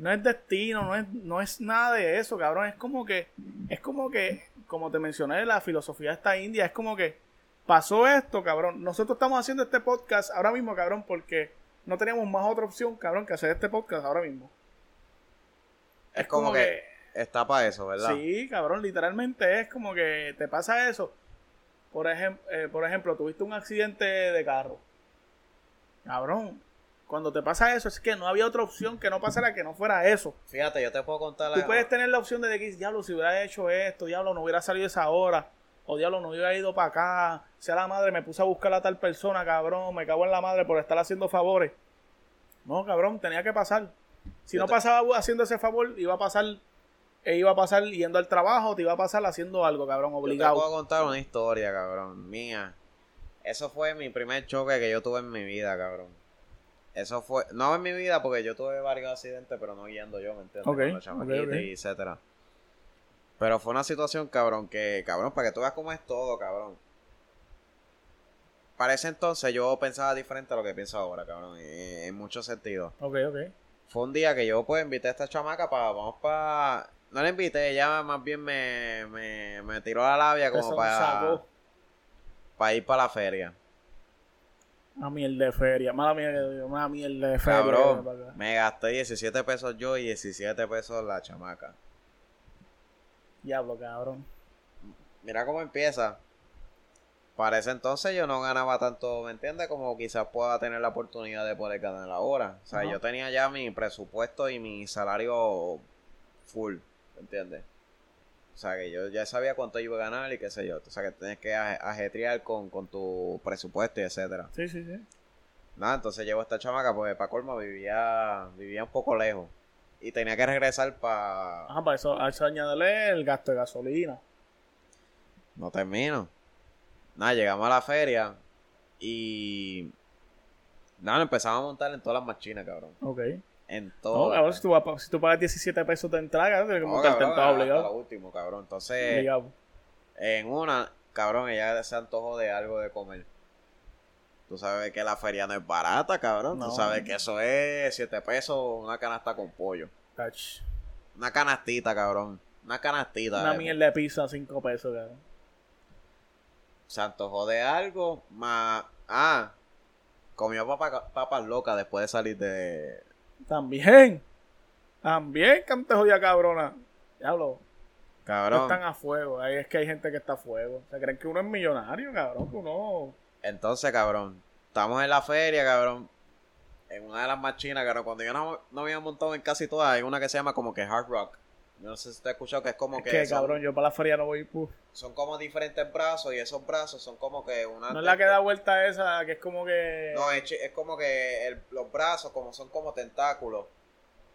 No es destino, no es, no es nada de eso, cabrón. Es como que. Es como que, como te mencioné, la filosofía de esta india. Es como que pasó esto, cabrón. Nosotros estamos haciendo este podcast ahora mismo, cabrón, porque no teníamos más otra opción, cabrón, que hacer este podcast ahora mismo. Es como, que, está para eso, ¿verdad? Sí, cabrón, literalmente es como que te pasa eso. Por, ejem- eh, por ejemplo, tuviste un accidente de carro. Cabrón, cuando te pasa eso, es que no había otra opción que no pasara que no fuera eso. Fíjate, yo te puedo contar Tú la... puedes tener la opción de que, diablo, si hubiera hecho esto, diablo, no hubiera salido esa hora. O diablo, no hubiera ido para acá. Sea la madre, me puse a buscar a tal persona, cabrón. Me cago en la madre por estar haciendo favores. No, cabrón, tenía que pasar. Si Yo no te- pasaba haciendo ese favor, iba a pasar. e iba a pasar yendo al trabajo, te iba a pasar haciendo algo, cabrón, Yo te obligado. puedo contar una historia, cabrón, mía. Eso fue mi primer choque que yo tuve en mi vida, cabrón. Eso fue, no en mi vida porque yo tuve varios accidentes, pero no guiando yo, ¿me entiendes? Ok, Con la chamaquita ok, ok. y etcétera. Pero fue una situación, cabrón, que, cabrón, para que tú veas cómo es todo, cabrón. Para ese entonces yo pensaba diferente a lo que pienso ahora, cabrón, en, en muchos sentidos. Ok, ok. Fue un día que yo pues invité a esta chamaca para, vamos para... No la invité, ella más bien me, me, me tiró la labia como para para ir para la feria. Una mierda de feria. Mala digo, una mierda de feria. Cabrón, me gasté 17 pesos yo y 17 pesos la chamaca. Diablo, cabrón. Mira cómo empieza. Para ese entonces yo no ganaba tanto, ¿me entiendes? Como quizás pueda tener la oportunidad de poder ganar la hora. O sea, yo tenía ya mi presupuesto y mi salario full, ¿me entiendes? O sea, que yo ya sabía cuánto iba a ganar y qué sé yo. O sea, que tienes que aje- ajetrear con, con tu presupuesto y etcétera. Sí, sí, sí. Nada, entonces llevo esta chamaca, porque para colmo vivía, vivía un poco lejos. Y tenía que regresar para... Ajá, para eso, a eso añadirle el gasto de gasolina. No termino. Nada, llegamos a la feria y... Nada, empezamos a montar en todas las machinas, cabrón. Ok. En No, todas. cabrón, si tú, vas, si tú pagas 17 pesos de entrada, tienes que No, montarte cabrón, en todo hasta obligado. lo último, cabrón. Entonces, Obligado. en una, cabrón, ella se antojó de algo de comer. Tú sabes que la feria no es barata, cabrón. No. Tú sabes que eso es 7 pesos una canasta con pollo. Una canastita, cabrón. Una canastita. Una mierda de pizza, 5 pesos, cabrón. Se antojó de algo, más... Ah, comió papa- papas locas después de salir de... También. También, canto jodida cabrona. Diablo, Cabrón. están a fuego. Ahí es que hay gente que está a fuego. Se creen que uno es millonario, cabrón. Que uno. Entonces, cabrón, estamos en la feria, cabrón. En una de las más chinas, cabrón. Cuando yo no, no había montado en casi todas, hay una que se llama como que Hard Rock. No sé si te has escuchado que es como Es que, que, son, cabrón, yo para la feria no voy. son como diferentes brazos y esos brazos son como que una... No es la que da vuelta esa, que es como que. No, es, es como que el- los brazos como son como tentáculos.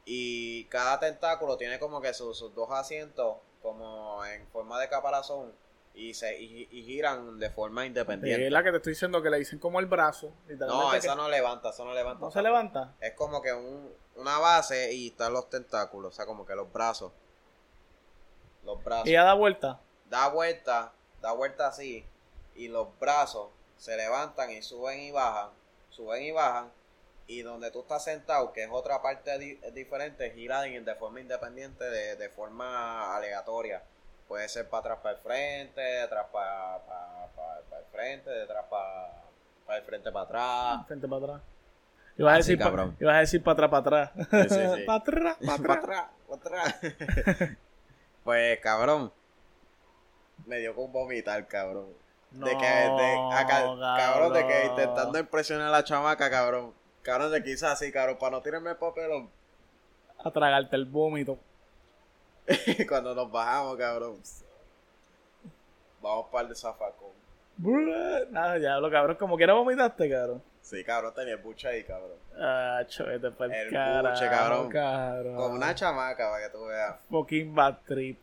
Y cada tentáculo tiene como que sus, sus dos asientos como en forma de caparazón. Y, se, y, y giran de forma Sí, independiente. es la que te estoy diciendo que le dicen como el brazo. No, que esa no levanta, esa no levanta. no se levanta. Es como que un, una base y están los tentáculos, o sea, como que los brazos. Los brazos. Y ya da vuelta. Da vuelta, da vuelta así. Y los brazos se levantan y suben y bajan. Suben y bajan. Y donde tú estás sentado, que es otra parte di- diferente, gira de forma independiente, de, de forma aleatoria. Puede ser para atrás, para el frente, de atrás para, para, para- para el frente, de atrás para, para el frente para atrás. Frente para atrás. Ibas a Así, decir, pa- cabrón. ibas a decir para atrás, para atrás. Sí, sí, sí. <laughs> para atrás, para atrás, para atrás. <laughs> pues, cabrón. Me dio con vomitar, cabrón. de que, de, cabrón, de que intentando impresionar a la chamaca, cabrón. Cabrón, de quizás así, cabrón, para no tirarme el papelón. A tragarte el vómito. <laughs> Cuando nos bajamos, cabrón. Vamos para el zafacón. Nada, ya lo cabrón, como quiera vomitaste, cabrón. Sí, cabrón, tenía el buche ahí, cabrón. Ah, chovete para el El carajo, buche, cabrón. cabrón. Con una chamaca, para que tú veas. Fucking bad trip.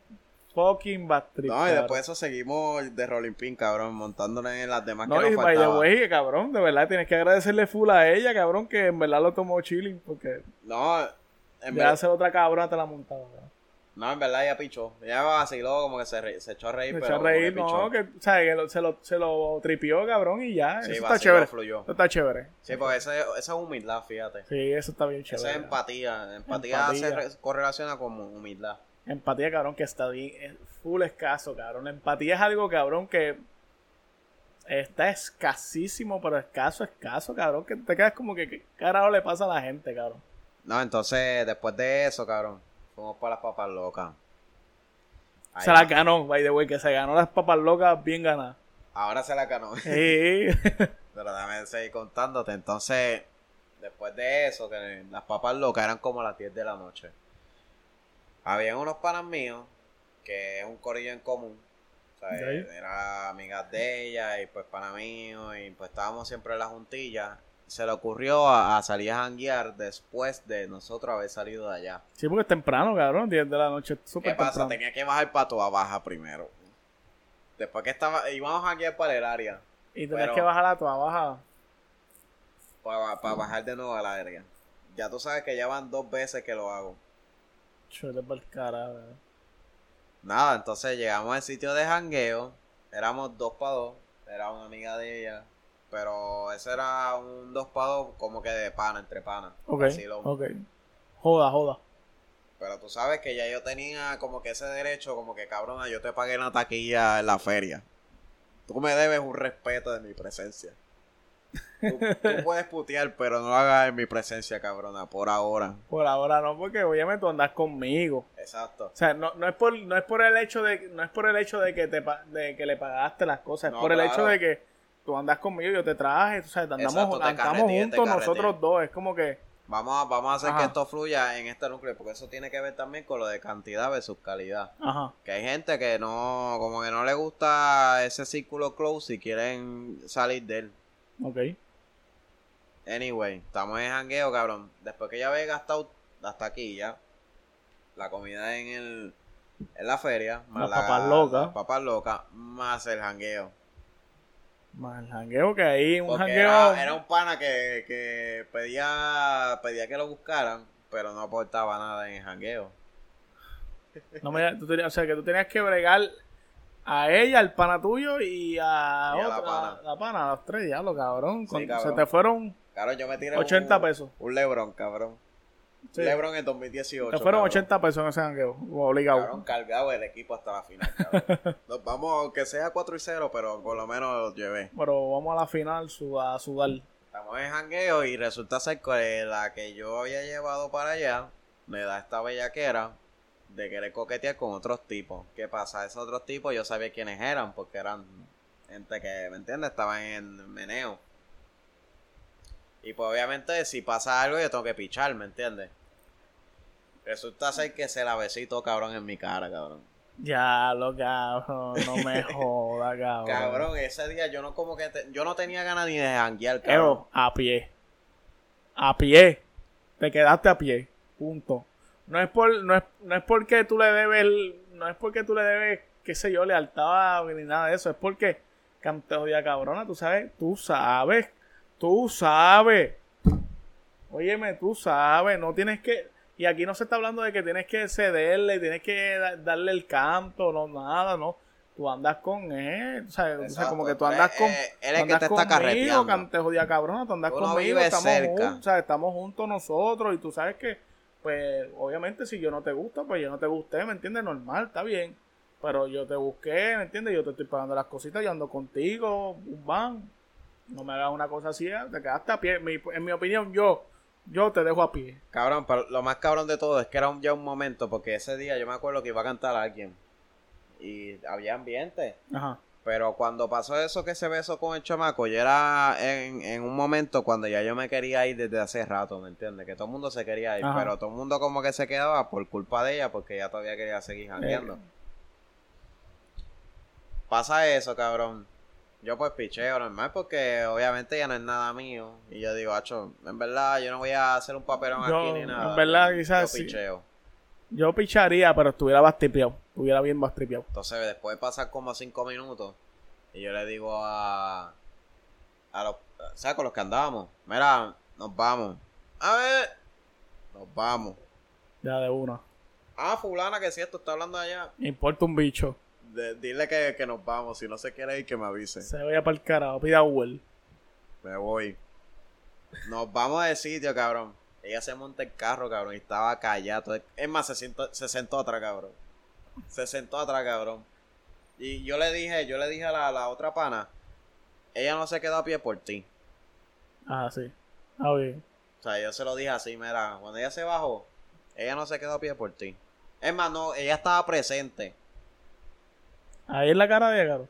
Fucking bad trip. No, y cabrón. después de eso seguimos de Rolling Pin, cabrón, montándonos en las demás No, que y nos by the faltaban. way, cabrón, de verdad tienes que agradecerle full a ella, cabrón, que en verdad lo tomó chilling, porque No, en en verdad, hacer otra cabrona te la montaba. cabrón. No, en verdad ella pichó. Ella vaciló, como que se, re- se echó a reír, pero echó a reír, no, pichó. que, o sea, que lo- se, lo, se lo tripió, cabrón, y ya. Sí, eso está chévere. fluyó. Eso está chévere. Sí, porque esa, esa es humildad, fíjate. Sí, eso está bien Esa chévere. es empatía. Empatía, Empatía. se re- correlaciona con humildad. Empatía, cabrón, que está bien, es full escaso, cabrón. La empatía es algo, cabrón, que está escasísimo, pero escaso, escaso, cabrón, que te quedas como que, ¿qué carajo le pasa a la gente, cabrón? No, entonces, después de eso, cabrón, fuimos para las papas locas. Ahí Se va. la ganó, by the way, que se ganó las papas locas bien ganadas. Ahora se la ganó. Sí. <laughs> Pero déjame seguir contándote. Entonces, después de eso, que las papas locas eran como las 10 de la noche. Habían unos panas míos, que es un corillo en común. Ok. Era amigas de ella y pues pana mío. Y pues estábamos siempre en la juntilla. Se le ocurrió a, a salir a janguear después de nosotros haber salido de allá. sí, porque es temprano, cabrón, 10 de la noche, ¿Qué súper pasa? Tenía que bajar para toda baja primero. Después que estaba, íbamos a janguear para el área. Y pero- que bajar a tu baja. Para, bajar de nuevo al área. Ya tú sabes que ya van dos veces que lo hago. Chute por el carajo, cabrón. Nada, entonces llegamos al sitio de jangueo. Éramos dos para dos. Era una amiga de ella. Pero ese era un dos para dos como que de pana, entre pana. Ok, vacilón. ok. Joda, joda. Pero tú sabes que ya yo tenía como que ese derecho, como que cabrona, yo te pagué la taquilla en la feria. Tú me debes un respeto de mi presencia. Tú, tú <laughs> puedes putear, pero no lo hagas en mi presencia, cabrona, por ahora. Por ahora no, porque obviamente tú andas conmigo. Exacto. O sea, no, no es por no es por el hecho de no es por el hecho de que te de que le pagaste las cosas, es No, por el hecho de que tú andas conmigo, yo te traje, o sea, andamos, Exacto, juntos nosotros dos, es como que Vamos a, vamos a hacer Ajá. que esto fluya en este núcleo, porque eso tiene que ver también con lo de cantidad versus calidad. ajá, Que hay gente que no, como que no le gusta ese círculo close y quieren salir de él. ok. Anyway, estamos en jangueo, cabrón. Después que ya había gastado hasta aquí ya, la comida en el en la feria, más Las papas locas. las papas locas, más el jangueo. Más el jangueo que ahí, un Porque jangueo. era, era un pana que, que pedía, pedía que lo buscaran, pero no aportaba nada en el jangueo. No me, tú tenías, o sea, que tú tenías que bregar a ella, al pana tuyo y a, Y a la otra, pana. la pana, a los tres cabrón. Sí, Con- cabrón. Se te fueron Claro, yo me tiré 80 un, pesos. Un Lebron, cabrón. Sí. Lebron en 2018. te fueron cabrón. 80 pesos en jangueo, obligado. Cabrón, cargado el equipo hasta la final, cabrón. <laughs> Nos vamos, aunque sea 4 y 0, pero por lo menos lo llevé. Pero vamos a la final a sudar. Estamos en jangueo y resulta ser que la que yo había llevado para allá me da esta bellaquera de querer coquetear con otros tipos. ¿Qué pasa? Esos otros tipos yo sabía quiénes eran porque eran gente que, ¿me entiendes? Estaban en meneo. Y pues obviamente si pasa algo yo tengo que pichar, ¿me entiendes? Resulta ser que se la besito cabrón en mi cara, cabrón. Ya, lo cabrón, no me <laughs> joda, cabrón. Cabrón, ese día yo no como que te- yo no tenía ganas ni de janguear, cabrón. Evo, a pie. A pie. Te quedaste a pie. Punto. No es por, no es, no es porque tú le debes, no es porque tú le debes, qué sé yo, lealtad ni nada de eso. Es porque, cante jodida cabrona, tú sabes, tú sabes, tú sabes. Óyeme, tú sabes, no tienes que, y aquí no se está hablando de que tienes que cederle, tienes que da- darle el canto, no, nada, no. Tú andas con él, o sea, o sea, como que tú andas Él- con, él es que te está conmigo, carreteando. cante jodida cabrona, tú andas Tú conmigo, estamos cerca. juntos, o sea, estamos juntos nosotros y tú sabes que, pues, obviamente si yo no te gusta, pues yo no te gusté, ¿me entiendes? Normal, está bien, pero yo te busqué, ¿me entiendes? Yo te estoy pagando las cositas, yo ando contigo, un van, no me hagas una cosa así, te quedaste a pie, Mi- en mi opinión, yo, yo te dejo a pie. Cabrón, pero lo más cabrón de todo es que era un, ya un momento, porque ese día yo me acuerdo que iba a cantar a alguien. Y había ambiente. Ajá. Pero cuando pasó eso que se besó con el chamaco, ya era en, en un momento cuando ya yo me quería ir desde hace rato, ¿me entiendes? Que todo el mundo se quería ir, Ajá. pero todo el mundo como que se quedaba por culpa de ella, porque ella todavía quería seguir jangueando. Eh. Pasa eso, cabrón. Yo pues picheo normal porque obviamente ya no es nada mío. Y yo digo, hacho, en verdad yo no voy a hacer un papelón Yo, aquí ni nada. en verdad, Yo quizás sí. picheo. Yo picharía, pero estuviera bastripeado. Estuviera bien bastripeado. Entonces después pasan como cinco minutos y yo le digo a... A los... ¿Sabes? Con los que andábamos. Mira, nos vamos. A ver. Nos vamos. Ya de una. Ah, fulana que si esto está hablando allá. Me importa un bicho. De- dile que, que nos vamos. Si no se quiere ir, que me avise. Se vaya para el carajo. Pida Uber. Me voy. Nos vamos de sitio, cabrón. Ella se monta el carro, cabrón, y estaba callado. Es más, se sentó, se sentó atrás, cabrón. Se sentó atrás, cabrón. Y yo le dije, yo le dije a la, la otra pana, ella no se quedó a pie por ti. Ah, sí. Ah, bien. O sea, yo se lo dije así, mira, cuando ella se bajó, ella no se quedó a pie por ti. Es más, no, ella estaba presente. Ahí en la cara de caro.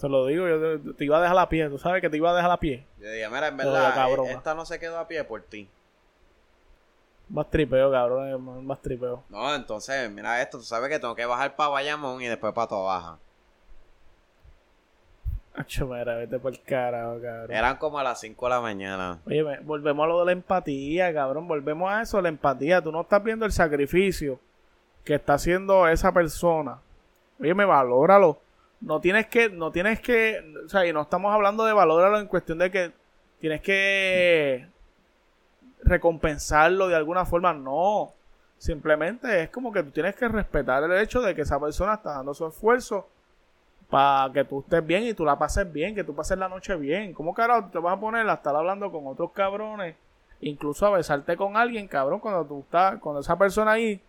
Te lo digo, yo te, iba a dejar a pie. Tú sabes que te iba a dejar a pie. Yo dije, mira, en verdad, e- esta no se quedó a pie por ti. Más tripeo, cabrón. Más tripeo. No, entonces, mira esto, tú sabes que tengo que bajar para Bayamón y después para Tobaja. Acho, mira, vete por el carajo, cabrón. Eran como a las 5 de la mañana. Oye, volvemos a lo de la empatía, cabrón. Volvemos a eso, la empatía. Tú no estás viendo el sacrificio que está haciendo esa persona. Oye, me valóralo. No tienes que, no tienes que, o sea, y no estamos hablando de valóralo en cuestión de que tienes que recompensarlo de alguna forma. No. Simplemente es como que tú tienes que respetar el hecho de que esa persona está dando su esfuerzo para que tú estés bien y tú la pases bien, que tú pases la noche bien. ¿Cómo carajo te vas a poner a estar hablando con otros cabrones? Incluso a besarte con alguien, cabrón, cuando tú estás, con esa persona ahí,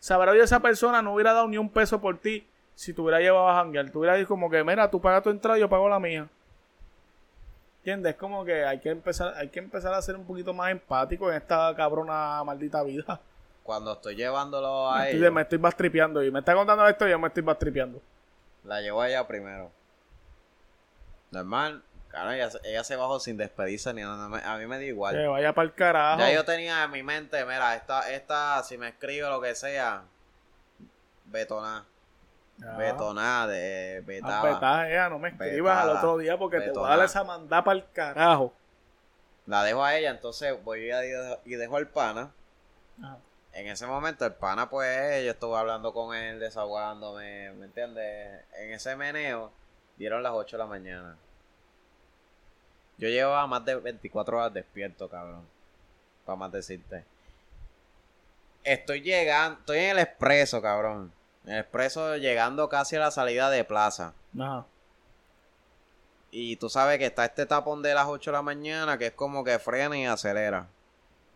sabrá Dios esa persona no hubiera dado ni un peso por ti si te hubiera llevado a janguear. Tú hubieras dicho como que, mira, tú pagas tu entrada y yo pago la mía. ¿Entiendes? Como que hay que empezar, hay que empezar a ser un poquito más empático en esta cabrona maldita vida. Cuando estoy llevándolo a Me estoy, ella, me estoy bastripeando y me está contando esto y yo me estoy bastripeando. la llevo a ella primero. Normal, claro, ella, se- ella se bajó sin despedirse ni nada. A mí me da igual. Que vaya para el carajo. Ya yo tenía en mi mente, mira, esta, esta, si me escribe lo que sea, betoná. Betoná, de Ah, betaba. petá, ea, no me escribas al Vetada. otro día porque te voy a dar esa mandada para el carajo. La dejo a ella, entonces voy a y dejo al pana. Ajá. En ese momento el pana, pues, yo estuve hablando con él, desahogándome, ¿me entiendes? En ese meneo, dieron las 8 de la mañana. Yo llevaba más de 24 horas despierto, cabrón. Para más decirte. Estoy llegando, estoy en el expreso, cabrón. En el expreso llegando casi a la salida de plaza. Ajá. Y tú sabes que está este tapón de las 8 de la mañana que es como que frena y acelera.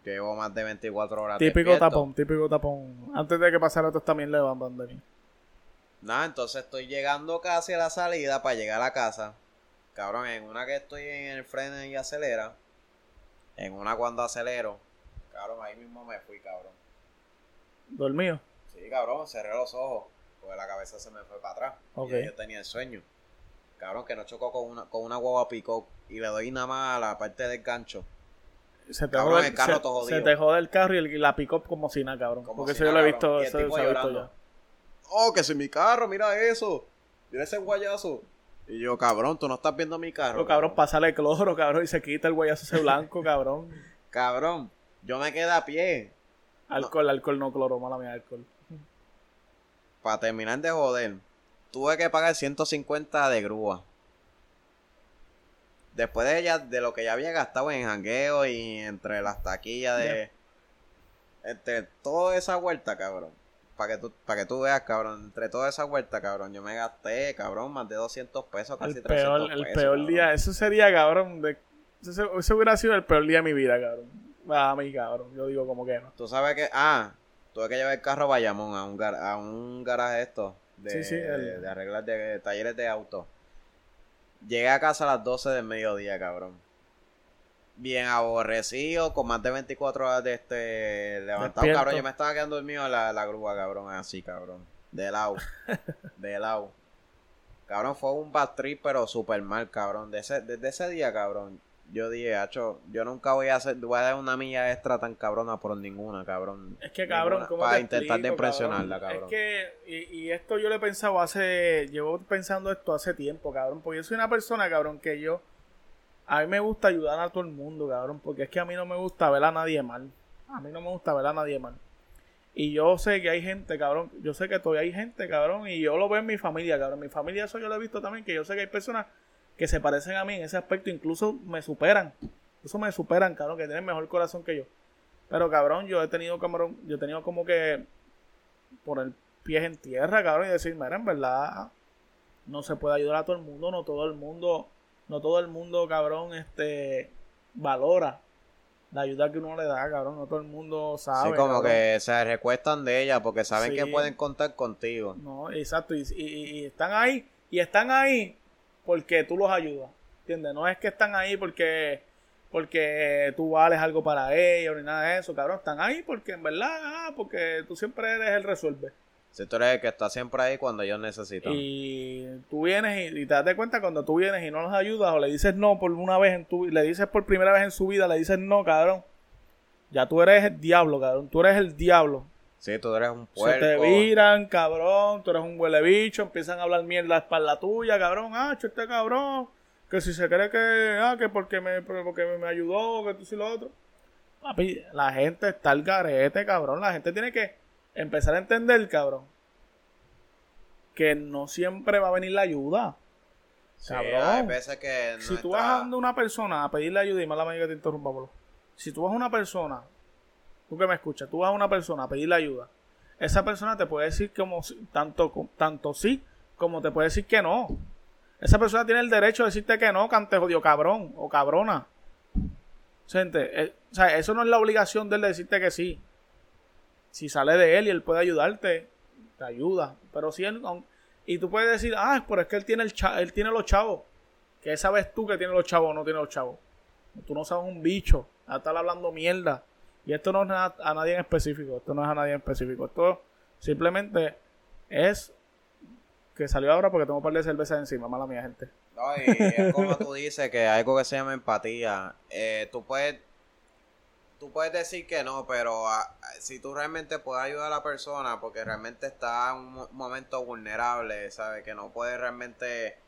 Llevo más de 24 horas Típico despierto. tapón, típico tapón. Antes de que pasara esto también le van a. Nada, entonces estoy llegando casi a la salida para llegar a la casa. Cabrón, en una que estoy en el freno y acelera. En una cuando acelero. Cabrón, ahí mismo me fui, cabrón. ¿Dormido? Sí, cabrón, cerré los ojos. Porque la cabeza se me fue para atrás. Ok. Y yo tenía el sueño. Cabrón, que no chocó con una, con una guagua pico y le doy nada más a la parte del gancho. Se te, Cabrón, jode, el carro se- todo jodido. se te jode el carro y, la pick up como si nada, cabrón. Como Porque si eso yo lo he visto, eso, eso he visto ya. Oh, que si mi carro, mira eso. Mira ese guayazo. Y yo, cabrón, tú no estás viendo mi carro. Pero, cabrón, pásale cloro, cabrón, y se quita el guayazo ese blanco, <laughs> cabrón. Cabrón, yo me quedé a pie. Alcohol, alcohol, no cloro, mala mía, alcohol. Para terminar de joder, tuve que pagar 150 de grúa. Después de ella, de lo que ya había gastado en jangueo y entre las taquillas de. Entre toda esa vuelta, cabrón. Para que, tú, para que tú veas, cabrón. Entre toda esa vuelta, cabrón. Yo me gasté, cabrón, más de 200 pesos, casi El 300 peor, el pesos, peor cabrón. día, eso sería, cabrón, de, ese, ese hubiera sido el peor día de mi vida, cabrón. A mí, cabrón, yo digo como que no. Tú sabes que. Ah, tuve que llevar el carro a Bayamón, a un, gar- a un garaje esto. De, Sí, sí, el- de, de arreglar de, talleres de auto. Llegué a casa a las 12 del mediodía, cabrón. Bien aborrecido, con más de 24 horas de este levantado, Despierto. cabrón. Yo me estaba quedando dormido en la, la grúa, cabrón, así, cabrón. De lado. <laughs> de lado. Cabrón, fue un bad trip, pero super mal, cabrón. De ese- desde ese día, cabrón, yo dije, hacho, yo nunca voy a hacer, voy a dar una milla extra tan cabrona por ninguna, cabrón. Es que, cabrón, ¿cómo Para te intentar de explico, impresionarla, cabrón. Es que, y, y esto yo lo he pensado hace, llevo pensando esto hace tiempo, cabrón, porque yo soy una persona, cabrón, que yo, a mí me gusta ayudar a todo el mundo, cabrón, porque es que a mí no me gusta ver a nadie mal. A mí no me gusta ver a nadie mal. Y yo sé que hay gente, cabrón, yo sé que todavía hay gente, cabrón, y yo lo veo en mi familia, cabrón. Mi familia, eso yo lo he visto también, que yo sé que hay personas que se parecen a mí en ese aspecto, incluso me superan. Eso me superan, cabrón, que tienen mejor corazón que yo. Pero, cabrón, yo he tenido, cabrón, yo he tenido como que poner pies en tierra, cabrón, y decir, mira, en verdad, no se puede ayudar a todo el mundo, no todo el mundo, no todo el mundo, cabrón, este, valora la ayuda que uno le da, cabrón, no todo el mundo sabe. Sí, como cabrón. que se recuestan de ella porque saben Sí. que pueden contar contigo. No, exacto, y, y- y están ahí, y están ahí porque tú los ayudas, ¿entiendes? No es que están ahí porque porque tú vales algo para ellos ni nada de eso, cabrón, están ahí porque en verdad, ah, porque tú siempre eres el resuelve. Si tú eres el que está siempre ahí cuando ellos necesitan. Y tú vienes y, y te das de cuenta cuando tú vienes y no los ayudas o le dices no por una vez en tu le dices por primera vez en su vida, le dices no, cabrón. Ya tú eres el diablo, cabrón. Tú eres el diablo. Sí, tú eres un Se te puerco. viran, cabrón. Tú eres un huele bicho. Empiezan a hablar mierda a la espalda tuya, cabrón. Ah, este cabrón. Que si se cree que, ah, que porque me, porque me ayudó, que tú sí lo otro. Papi, la gente está al garete, cabrón. La gente tiene que empezar a entender, cabrón. Que no siempre va a venir la ayuda. Sí, Cabrón. hay veces que Si tú vas a una persona a pedirle ayuda, y mala manera que te interrumpa, Pablo. Si tú vas a una persona, tú que me escuchas, tú vas a una persona a pedirle ayuda, esa persona te puede decir como tanto, tanto sí como te puede decir que no. Esa persona tiene el derecho de decirte que no, cante jodido cabrón o cabrona. Gente, eh, o sea, eso no es la obligación de él de decirte que sí. Si sale de él y él puede ayudarte, te ayuda. Pero si él, y tú puedes decir, ah, pero es que él tiene, el cha- él tiene los chavos. ¿Qué sabes tú que tiene los chavos o no tiene los chavos? Tú no sabes un bicho. A estar hablando mierda. Y esto no es a, a nadie en específico. Esto no es a nadie en específico. Esto simplemente es que salió ahora porque tengo un par de cervezas encima. Mala mía, gente. No, y es como tú dices que hay algo que se llama empatía. Eh, tú puedes tú puedes decir que no, pero ah, si tú realmente puedes ayudar a la persona porque realmente está en un mo- momento vulnerable, ¿sabes? Que no puede realmente,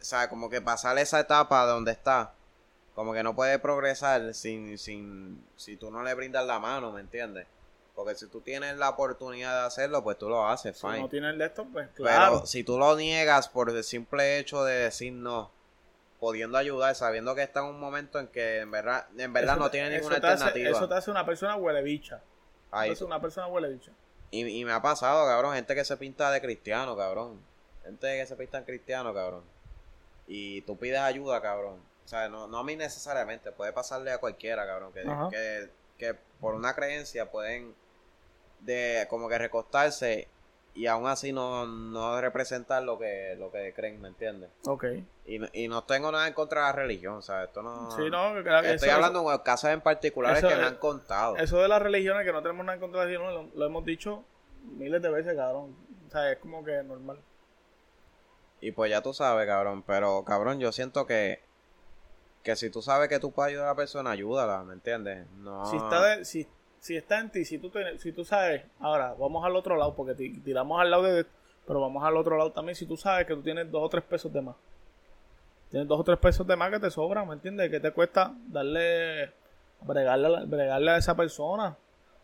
¿sabes? Como que pasar esa etapa donde está. Como que no puede progresar sin, sin, si tú no le brindas la mano, ¿me entiendes? Porque si tú tienes la oportunidad de hacerlo, pues tú lo haces, Si fine. no tiene el de esto, pues claro. Pero si tú lo niegas por el simple hecho de decir no, pudiendo ayudar, sabiendo que está en un momento en que en verdad, en verdad Eso no tiene eso ninguna hace- alternativa. eso te hace una persona huele bicha. Ahí- Es una persona huele bicha. y, y me ha pasado, cabrón, gente que se pinta de cristiano, cabrón. Gente que se pinta en cristiano, cabrón. Y tú pides ayuda, cabrón. O sea, no, no a mí necesariamente, puede pasarle a cualquiera, cabrón, que, que, que por una creencia pueden de como que recostarse y aún así no, no representar lo que, lo que creen, ¿me entiendes? Ok. Y, no- y no tengo nada en contra de la religión, o sea, esto no... Sí, no, que- Estoy eso- hablando de casos en particulares eso- que me han contado. Eso de las religiones que no tenemos nada en contra de Dios, lo, lo hemos dicho miles de veces, cabrón. O sea, es como que normal. Y pues ya tú sabes, cabrón, pero cabrón, yo siento que que si tú sabes que tú puedes ayudar a la persona, ayúdala, ¿me entiendes? No. Si está de- si, si está en ti, si tú, si tú sabes, ahora vamos al otro lado, porque ti- tiramos al lado de, pero vamos al otro lado también, si tú sabes que tú tienes dos o tres pesos de más. Tienes dos o tres pesos de más que te sobran, ¿me entiendes? Que te cuesta darle, bregarle, bregarle a esa persona.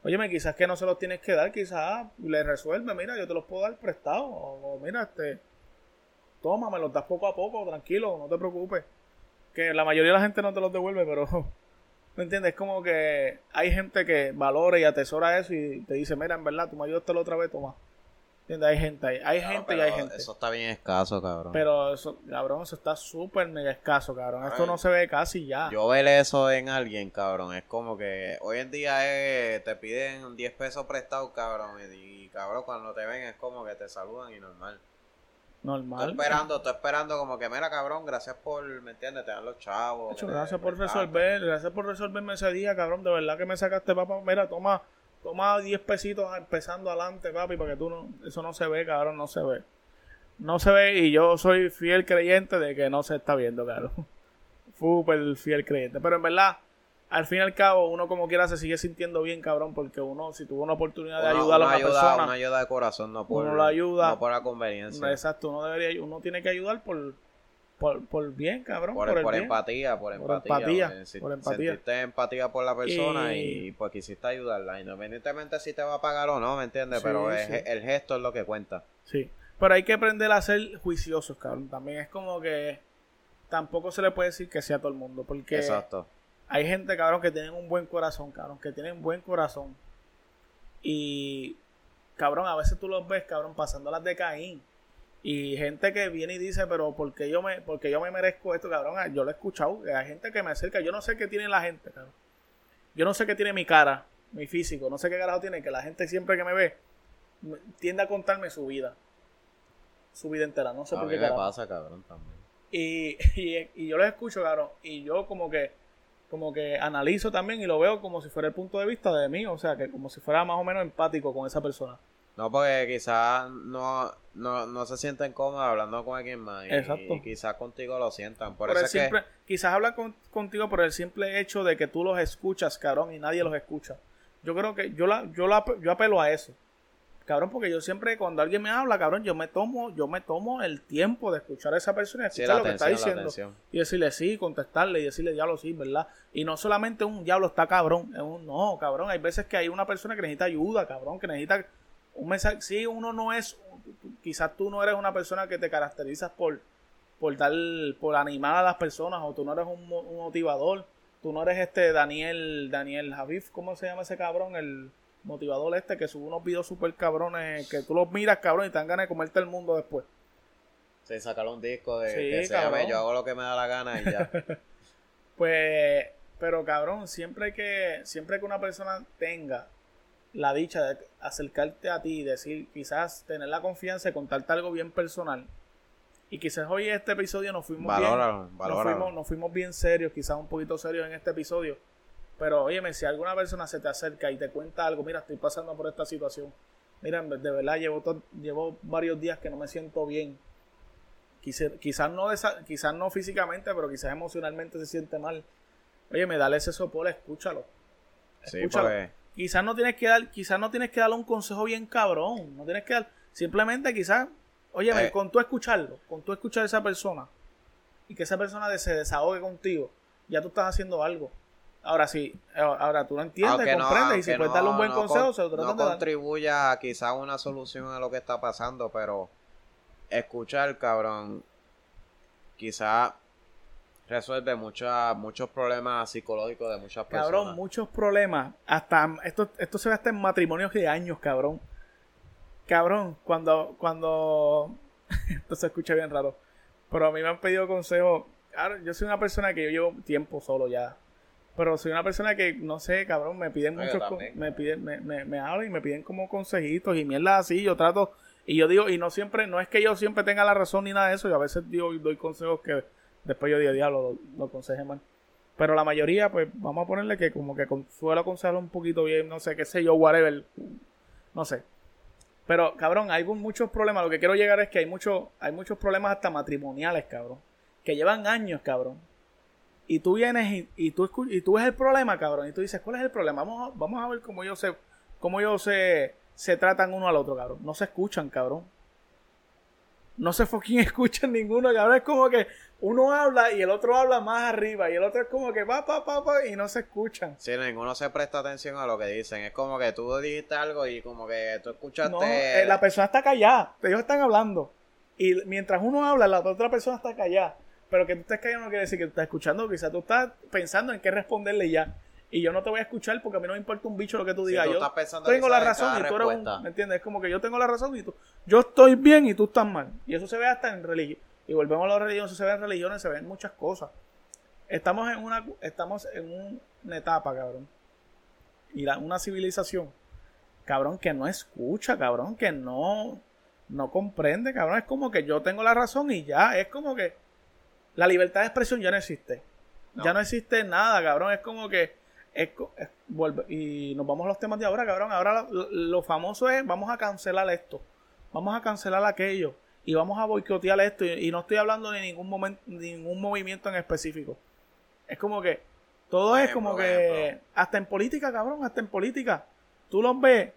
Óyeme, quizás que no se los tienes que dar, quizás le resuelve, mira, yo te los puedo dar prestado, o, o mira, este, toma, me los das poco a poco, tranquilo, no te preocupes. Que la mayoría de la gente no te los devuelve, pero <laughs> ¿Me entiendes? Es como que hay gente que valora y atesora eso y te dice, mira, en verdad, tú me ayudaste la otra vez, toma. ¿Entiendes? Hay gente, hay, hay No, gente y hay gente. Eso está bien escaso, cabrón. Pero eso, cabrón, eso está súper mega escaso, cabrón. Esto Ay. no se ve casi ya. Yo ver eso en alguien, cabrón, es como que hoy en día es- te piden 10 pesos prestados, cabrón, y, y, cabrón, cuando te ven es como que te saludan y normal. Normal. esperando, tú esperando como que, mira, cabrón, gracias por, ¿me entiendes? Te dan los chavos. Hecho, gracias por resolver, gracias por resolverme ese día, cabrón. De verdad que me sacaste, papá. Mira, toma, toma 10 pesitos empezando adelante, papi, para que tú no, eso no se ve, cabrón, no se ve. No se ve y yo soy fiel creyente de que no se está viendo, cabrón. <laughs> súper fiel creyente. Pero en verdad, al fin y al cabo, uno como quiera se sigue sintiendo bien, cabrón, porque uno, si tuvo una oportunidad de ayudar a una ayuda, persona, una ayuda de corazón, no por, uno lo ayuda. no por la conveniencia. exacto, uno debería, uno tiene que ayudar por, por, por bien, cabrón, por, por, el por bien. empatía, por empatía. empatía, si- por empatía. Sentiste empatía por la persona Y- y, pues quisiste ayudarla, independientemente si te va a pagar o no, ¿me entiendes? Sí, Pero es- el gesto es lo que cuenta. Sí, pero hay que aprender a ser juiciosos, cabrón. También es como que tampoco se le puede decir que sea a todo el mundo, porque Exacto. Hay gente, cabrón, que tienen un buen corazón, cabrón, que tienen buen corazón. Y, cabrón, a veces tú los ves, cabrón, pasando las de Caín. Y gente que viene y dice, pero ¿por qué yo me, porque yo me merezco esto, cabrón? Ah, Yo lo he escuchado, que hay gente que me acerca, yo no sé qué tiene la gente, cabrón. Yo no sé qué tiene mi cara, mi físico, no sé qué carajo tiene, que la gente siempre que me ve tiende a contarme su vida. Su vida entera, no sé a por mí qué me carajo. pasa, cabrón, también. Y, <laughs> y, y yo los escucho, cabrón, y yo como que como que analizo también y lo veo como si fuera el punto de vista de mí, o sea, que como si fuera más o menos empático con esa persona. No, porque quizás no, no, no se sienten cómodos hablando con alguien más. Y, Exacto. y quizás contigo lo sientan. Por, Por, eso el que quizás habla con- contigo por el simple hecho de que tú los escuchas, cabrón, y nadie los escucha. Yo creo que yo la, yo la, yo apelo a eso. Cabrón, porque yo siempre cuando alguien me habla, cabrón, yo me tomo, yo me tomo el tiempo de escuchar a esa persona y Sí, escuchar la lo que está diciendo. y decirle sí, contestarle y decirle diablo sí, ¿verdad? Y no solamente un diablo está cabrón, es un no, cabrón, hay veces que hay una persona que necesita ayuda, cabrón, que necesita un mensaje, sí, uno no es quizás tú no eres una persona que te caracterizas por por dar por animar a las personas o tú no eres un motivador, tú no eres este Daniel Daniel Javif, ¿cómo se llama ese cabrón? El motivador este que sube unos videos super cabrones que tú los miras, cabrón, y te dan ganas de comerte el mundo después. Sí, sacar un disco de Sí, que se llame Yo hago lo que me da la gana y ya. <laughs> Pues, pero cabrón, siempre que, siempre que una persona tenga la dicha de acercarte a ti y decir, quizás tener la confianza de contarte algo bien personal. Y quizás hoy este episodio nos fuimos bien. Nos fuimos, nos fuimos bien serios, quizás un poquito serios en este episodio. Pero óyeme, si alguna persona se te acerca y te cuenta algo, mira, estoy pasando por esta situación. Mira, de verdad llevo, llevo varios días que no me siento bien. Quise- quizás no quizás no físicamente, pero quizás emocionalmente se siente mal. Oye, me dale ese sopor, escúchalo. Sí, Escúchalo. porque Quizás no tienes que dar, quizás no tienes que darle un consejo bien cabrón. No tienes que dar, simplemente quizás, oye, Eh. con tú escucharlo, con tú escuchar a esa persona y que esa persona se desahogue contigo, ya tú estás haciendo algo. Ahora sí, ahora tú lo entiendes, aunque no, comprendes y si puedes no- darle un buen no consejo, con- se lo tratan no de dar. contribuya a quizás una solución a lo que está pasando, pero escuchar, cabrón, quizás resuelve mucha, muchos problemas psicológicos de muchas personas. Cabrón, muchos problemas. Hasta esto, esto se ve hasta en matrimonios de años, cabrón. Cabrón, cuando, cuando <laughs> esto se escucha bien raro. Pero a mí me han pedido consejos. Claro, yo soy una persona que yo llevo tiempo solo ya. Pero soy una persona que, no sé, cabrón, me piden No, yo muchos, también, me piden, me, me, me hablan y me piden como consejitos y mierda así, yo trato, y yo digo, y no siempre, no es que yo siempre tenga la razón ni nada de eso, yo a veces digo, doy consejos que después yo digo, diablo, lo, lo aconseje mal. Pero la mayoría, pues, vamos a ponerle que como que con- suelo aconsejarlo un poquito bien, no sé, qué sé yo, whatever, no sé. Pero, cabrón, hay muchos problemas, lo que quiero llegar es que hay, mucho, hay muchos problemas hasta matrimoniales, cabrón, que llevan años, cabrón. Y tú vienes y, y tú, y tú ves el problema, cabrón, y tú dices, ¿cuál es el problema? Vamos a, vamos a ver cómo ellos se, cómo ellos se, se tratan uno al otro, cabrón. No se escuchan, cabrón. No se fucking <laughs> escuchan ninguno, cabrón. Es como que uno habla y el otro habla más arriba y el otro es como que va, pa, pa, pa, y no se escuchan. Si ninguno se presta atención a lo que dicen, es como que tú dijiste algo y como que tú escuchaste... No, eh, la persona está callada, ellos están hablando. Y mientras uno habla, la otra persona está callada. Pero que tú estés callado no quiere decir que tú estás escuchando, quizás tú estás pensando en qué responderle ya. Y yo no te voy a escuchar porque a mí no me importa un bicho lo que tú digas. tú yo tengo la razón y tú eres un. ¿me entiendes? Es como que yo tengo la razón y tú, yo estoy bien y tú estás mal. Y eso se ve hasta en religión. Y volvemos a la religión, eso se ve en religiones, se ven muchas cosas. Estamos en una, estamos en un- una etapa, cabrón. Y la- una civilización, cabrón, que no escucha, cabrón, que no, no comprende, cabrón. Es como que yo tengo la razón y ya, es como que la libertad de expresión ya no existe. No. Ya no existe nada, cabrón. Es como que es vuelve- y nos vamos a los temas de ahora, cabrón. Ahora lo, lo famoso es vamos a cancelar esto, vamos a cancelar aquello y vamos a boicotear esto. Y, y no estoy hablando de ningún momento, ningún movimiento en específico. Es como que todo es como que hasta en política, cabrón, hasta en política. Tú los ves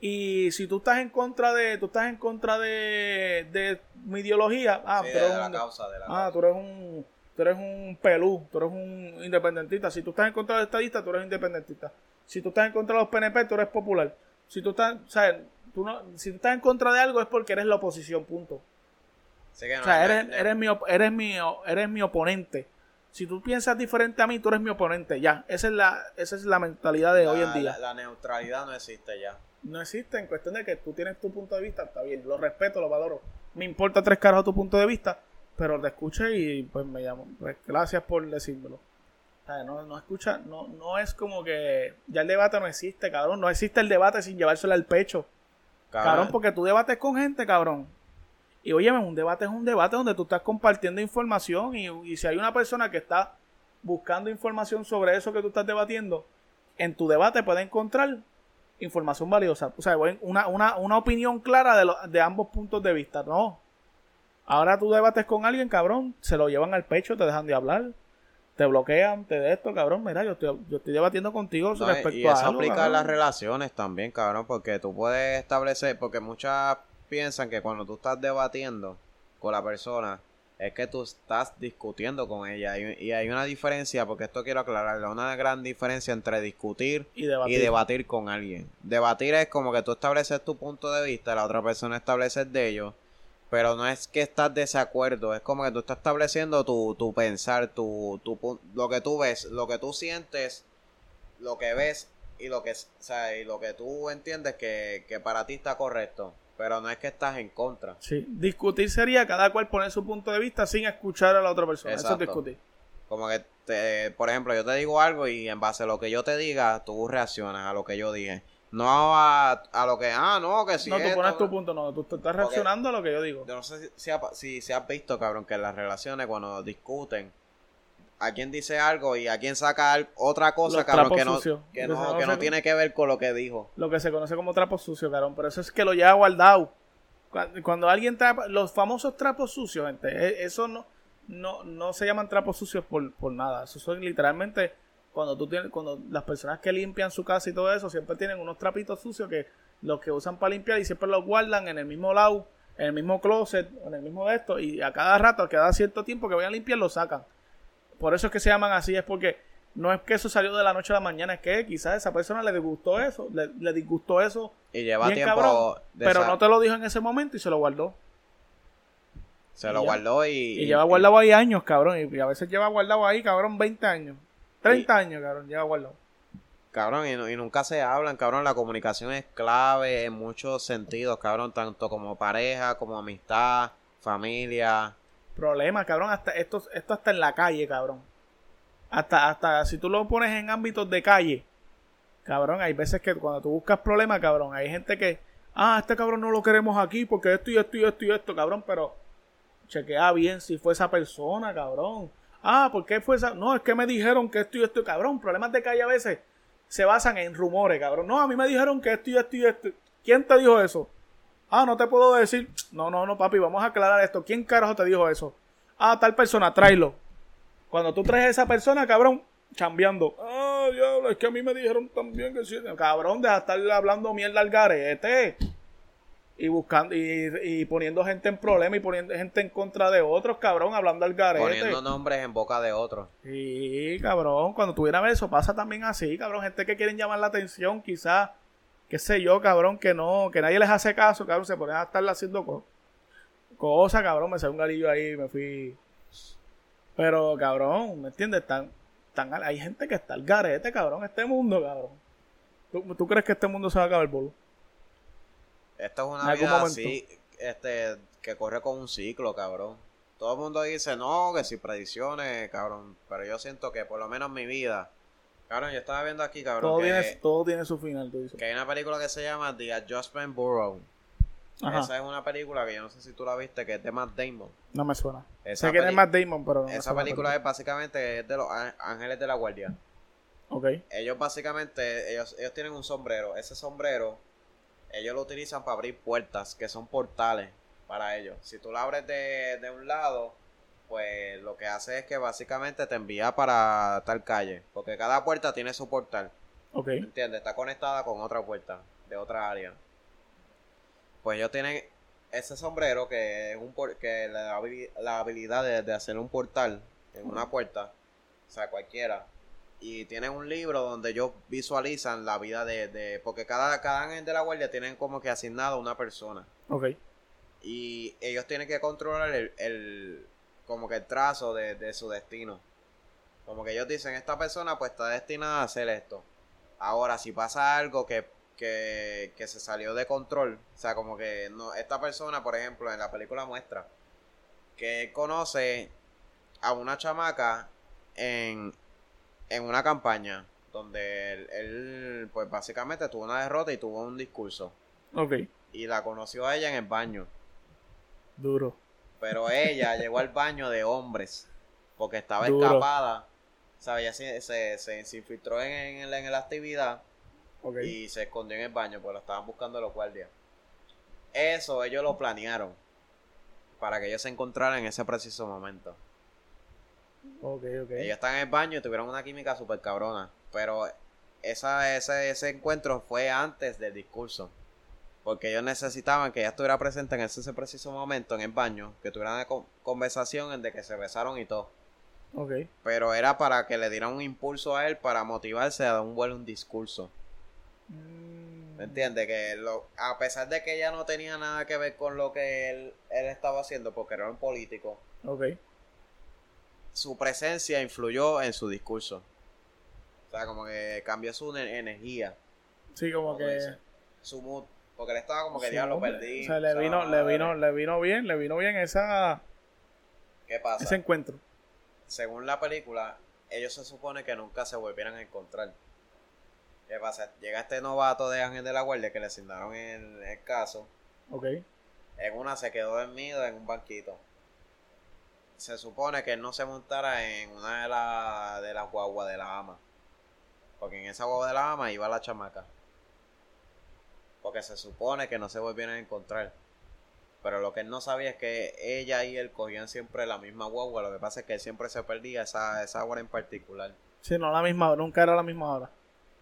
y si tú estás en contra de tú estás en contra de, de mi ideología, ah, Sí, tú de la un- causa, de la Ah, causa. tú eres un tú eres un pelú, tú eres un independentista. Si tú estás en contra de los estadistas, tú eres independentista. Si tú estás en contra de los PNP, tú eres popular. Si tú estás, tú no, si tú estás en contra de algo es porque eres la oposición, punto. Así que no, O sea, eres, eres, mi, eres, mi, eres mi oponente. Si tú piensas diferente a mí, tú eres mi oponente. Ya, esa es la, esa es la mentalidad de hoy en día. La, la neutralidad no existe ya. No existe en cuestión de que tú tienes tu punto de vista, está bien, lo respeto, lo valoro. Me importa tres caras tu punto de vista, pero te escuché y pues me llamo. Pues gracias por decírmelo. No, no escucha, no, no es como que ya el debate no existe, cabrón. No existe el debate sin llevárselo al pecho. Cabrón, porque tú debates con gente, cabrón. Y oye, un debate es un debate donde tú estás compartiendo información y, y si hay una persona que está buscando información sobre eso que tú estás debatiendo, en tu debate puede encontrar información valiosa. O sea, una, una, una opinión clara de, lo- de ambos puntos de vista. No. Ahora tú debates con alguien, cabrón, se lo llevan al pecho, te dejan de hablar, te bloquean, te de esto, cabrón. Mira, yo estoy, yo estoy debatiendo contigo No, respecto y a eso aplica en las relaciones también, cabrón, porque tú puedes establecer, porque muchas piensan que cuando tú estás debatiendo con la persona, es que tú estás discutiendo con ella. Y, y hay una diferencia, porque esto quiero aclararlo, una gran diferencia entre discutir Y debatir. y debatir con alguien. Debatir es como que tú estableces tu punto de vista, la otra persona establece el de ellos, pero no es que estás desacuerdo, es como que tú estás estableciendo tu, tu pensar, tu, tu, lo que tú ves, lo que tú sientes, lo que ves y lo que, o sea, y lo que tú entiendes que, que para ti está correcto, pero no es que estás en contra. Sí, discutir sería cada cual poner su punto de vista sin escuchar a la otra persona. Eso es discutir. Como que, te- por ejemplo, yo te digo algo y en base a lo que yo te diga, tú reaccionas a lo que yo dije. No a, a lo que, ah, no, que si no, tú pones tu punto, no, tú, estás reaccionando a lo que yo digo. Yo no sé si, si, si, si has visto, cabrón, que en las relaciones cuando discuten, a quien dice algo y a quien saca otra cosa, Los cabrón, que no, que no, que no tiene que ver con lo que dijo. Lo que se conoce como trapo sucio, cabrón. Pero eso es que lo lleva guardado. Cuando, cuando alguien trapa, los famosos trapos sucios, gente, e- eso no, no, no se llaman trapos sucios por, por nada. Eso son literalmente cuando tú tienes, cuando las personas que limpian su casa y todo eso, siempre tienen unos trapitos sucios que los que usan para limpiar y siempre los guardan en el mismo lado, en el mismo closet, en el mismo de esto, y a cada rato, a cada cierto tiempo que vayan a limpiar, lo sacan. Por eso es que se llaman así, es porque no es que eso salió de la noche a la mañana, es que quizás a esa persona le disgustó eso, le, le disgustó eso, Y lleva bien tiempo. cabrón, de pero esa- no te lo dijo en ese momento y se lo guardó. Se lo y guardó y. Y, lleva guardado ahí años, cabrón, y, y a veces lleva guardado ahí, cabrón, 20 años. 30 años, cabrón, lleva guardado. Cabrón, y nunca se hablan, cabrón. La comunicación es clave en muchos sentidos, cabrón. Tanto como pareja, como amistad, familia. Problema, cabrón, hasta esto, esto hasta en la calle, cabrón. Hasta, hasta si tú lo pones en ámbitos de calle, cabrón, hay veces que cuando tú buscas problemas, cabrón, hay gente que, ah, este cabrón no lo queremos aquí porque esto y esto y esto y esto, cabrón, pero chequea bien si fue esa persona, cabrón. Ah, ¿por qué fue esa? No, es que me dijeron que esto y esto, cabrón. Problemas de calle a veces se basan en rumores, cabrón. No, a mí me dijeron que esto y esto y esto. ¿Quién te dijo eso? Ah, no te puedo decir. No, no, no, papi, vamos a aclarar esto. ¿Quién carajo te dijo eso? Ah, tal persona, tráelo. Cuando tú traes a esa persona, cabrón, chambeando. Ah, diablo, es que a mí me dijeron también que sí. Cabrón, deja de estar hablando mierda al garete. Y buscando, y, y poniendo gente en problema y poniendo gente en contra de otros, cabrón, hablando al garete. Poniendo nombres en boca de otros. Sí, cabrón, cuando tuviera eso pasa también así, cabrón, gente que quieren llamar la atención, quizás, qué sé yo, cabrón, que no, que nadie les hace caso, cabrón, se ponen a estarle haciendo co- cosas, cabrón, me salió un garillo ahí, me fui. Pero, cabrón, ¿me entiendes? Tan, tan, hay gente que está al garete, cabrón, este mundo, cabrón. ¿Tú, tú crees que este mundo se va a acabar, boludo? Esto es una vida así, este, que corre con un ciclo, cabrón. Todo el mundo dice, no, que si predicciones, cabrón. Pero yo siento que por lo menos en mi vida, cabrón, yo estaba viendo aquí, cabrón, Todo, que, tiene, todo tiene su final, tú dices. que hay una película que se llama The Adjustment Bureau. Ajá, Esa es una película que yo no sé si tú la viste, que es de Matt Damon. no me suena. Esa sé que es peli- Matt Damon, pero no me Esa suena la película es básicamente es de los ángeles de la guardia. Ok, Ellos básicamente, ellos, ellos tienen un sombrero. Ese sombrero, ellos lo utilizan para abrir puertas, que son portales para ellos. Si tú lo abres de, de un lado, pues lo que hace es que básicamente te envía para tal calle. Porque cada puerta tiene su portal. Ok. ¿Entiendes? Está conectada con otra puerta de otra área. Pues ellos tienen ese sombrero que es un por- que le da habili- la habilidad de, de hacer un portal en una puerta. O sea, cualquiera. Y tienen un libro donde ellos visualizan la vida de... de porque cada, cada ángel de la guardia tienen como que asignado a una persona. Ok. Y ellos tienen que controlar el, el- como que el trazo de, de su destino. Como que ellos dicen, esta persona pues está destinada a hacer esto. Ahora, si pasa algo que, que, que se salió de control, o sea, como que no, esta persona, por ejemplo, en la película muestra que él conoce a una chamaca en, en una campaña donde él, él, pues básicamente tuvo una derrota y tuvo un discurso. Ok. Y la conoció a ella en el baño. Duro. Pero ella <laughs> llegó al baño de hombres porque estaba Duro. escapada. Sea, ella se, se, se- se infiltró en, en, la- en la actividad y se escondió en el baño porque lo estaban buscando los guardias. Eso ellos lo planearon para que ellos se encontraran en ese preciso momento. Ellos están en el baño y tuvieron una química súper cabrona. Pero esa, ese, ese encuentro fue antes del discurso. Porque ellos necesitaban que ella estuviera presente en ese, ese preciso momento en el baño. Que tuvieran una con- conversación en de que se besaron y todo. Ok. Pero era para que le dieran un impulso a él para motivarse a dar un buen discurso. Mm, ¿Me entiendes? Que lo, a pesar de que ella no tenía nada que ver con lo que él, él estaba haciendo, porque era un político, Ok. su presencia influyó en su discurso. O sea, como que cambió su ne- energía. Sí, como como que. dice, Su mood. Porque él estaba como que Sí, diablo hombre. perdí. O sea, le vino, le vino, le vino bien, le vino bien esa, ¿Qué pasa? ese encuentro. Según la película, ellos se supone que nunca se volvieran a encontrar. ¿Qué pasa? Llega este novato de Ángel de la Guardia que le asignaron el, el caso. Ok. En una se quedó dormido en un banquito. Se supone que él no se montara en una de, la- de las guaguas de la ama. Porque en esa guagua de la ama iba la chamaca. Porque se supone que no se volvieron a encontrar. Pero lo que él no sabía es que ella y él cogían siempre la misma guagua. Lo que pasa es que él siempre se perdía esa, esa hora en particular. Sí, no la misma hora, nunca era la misma hora.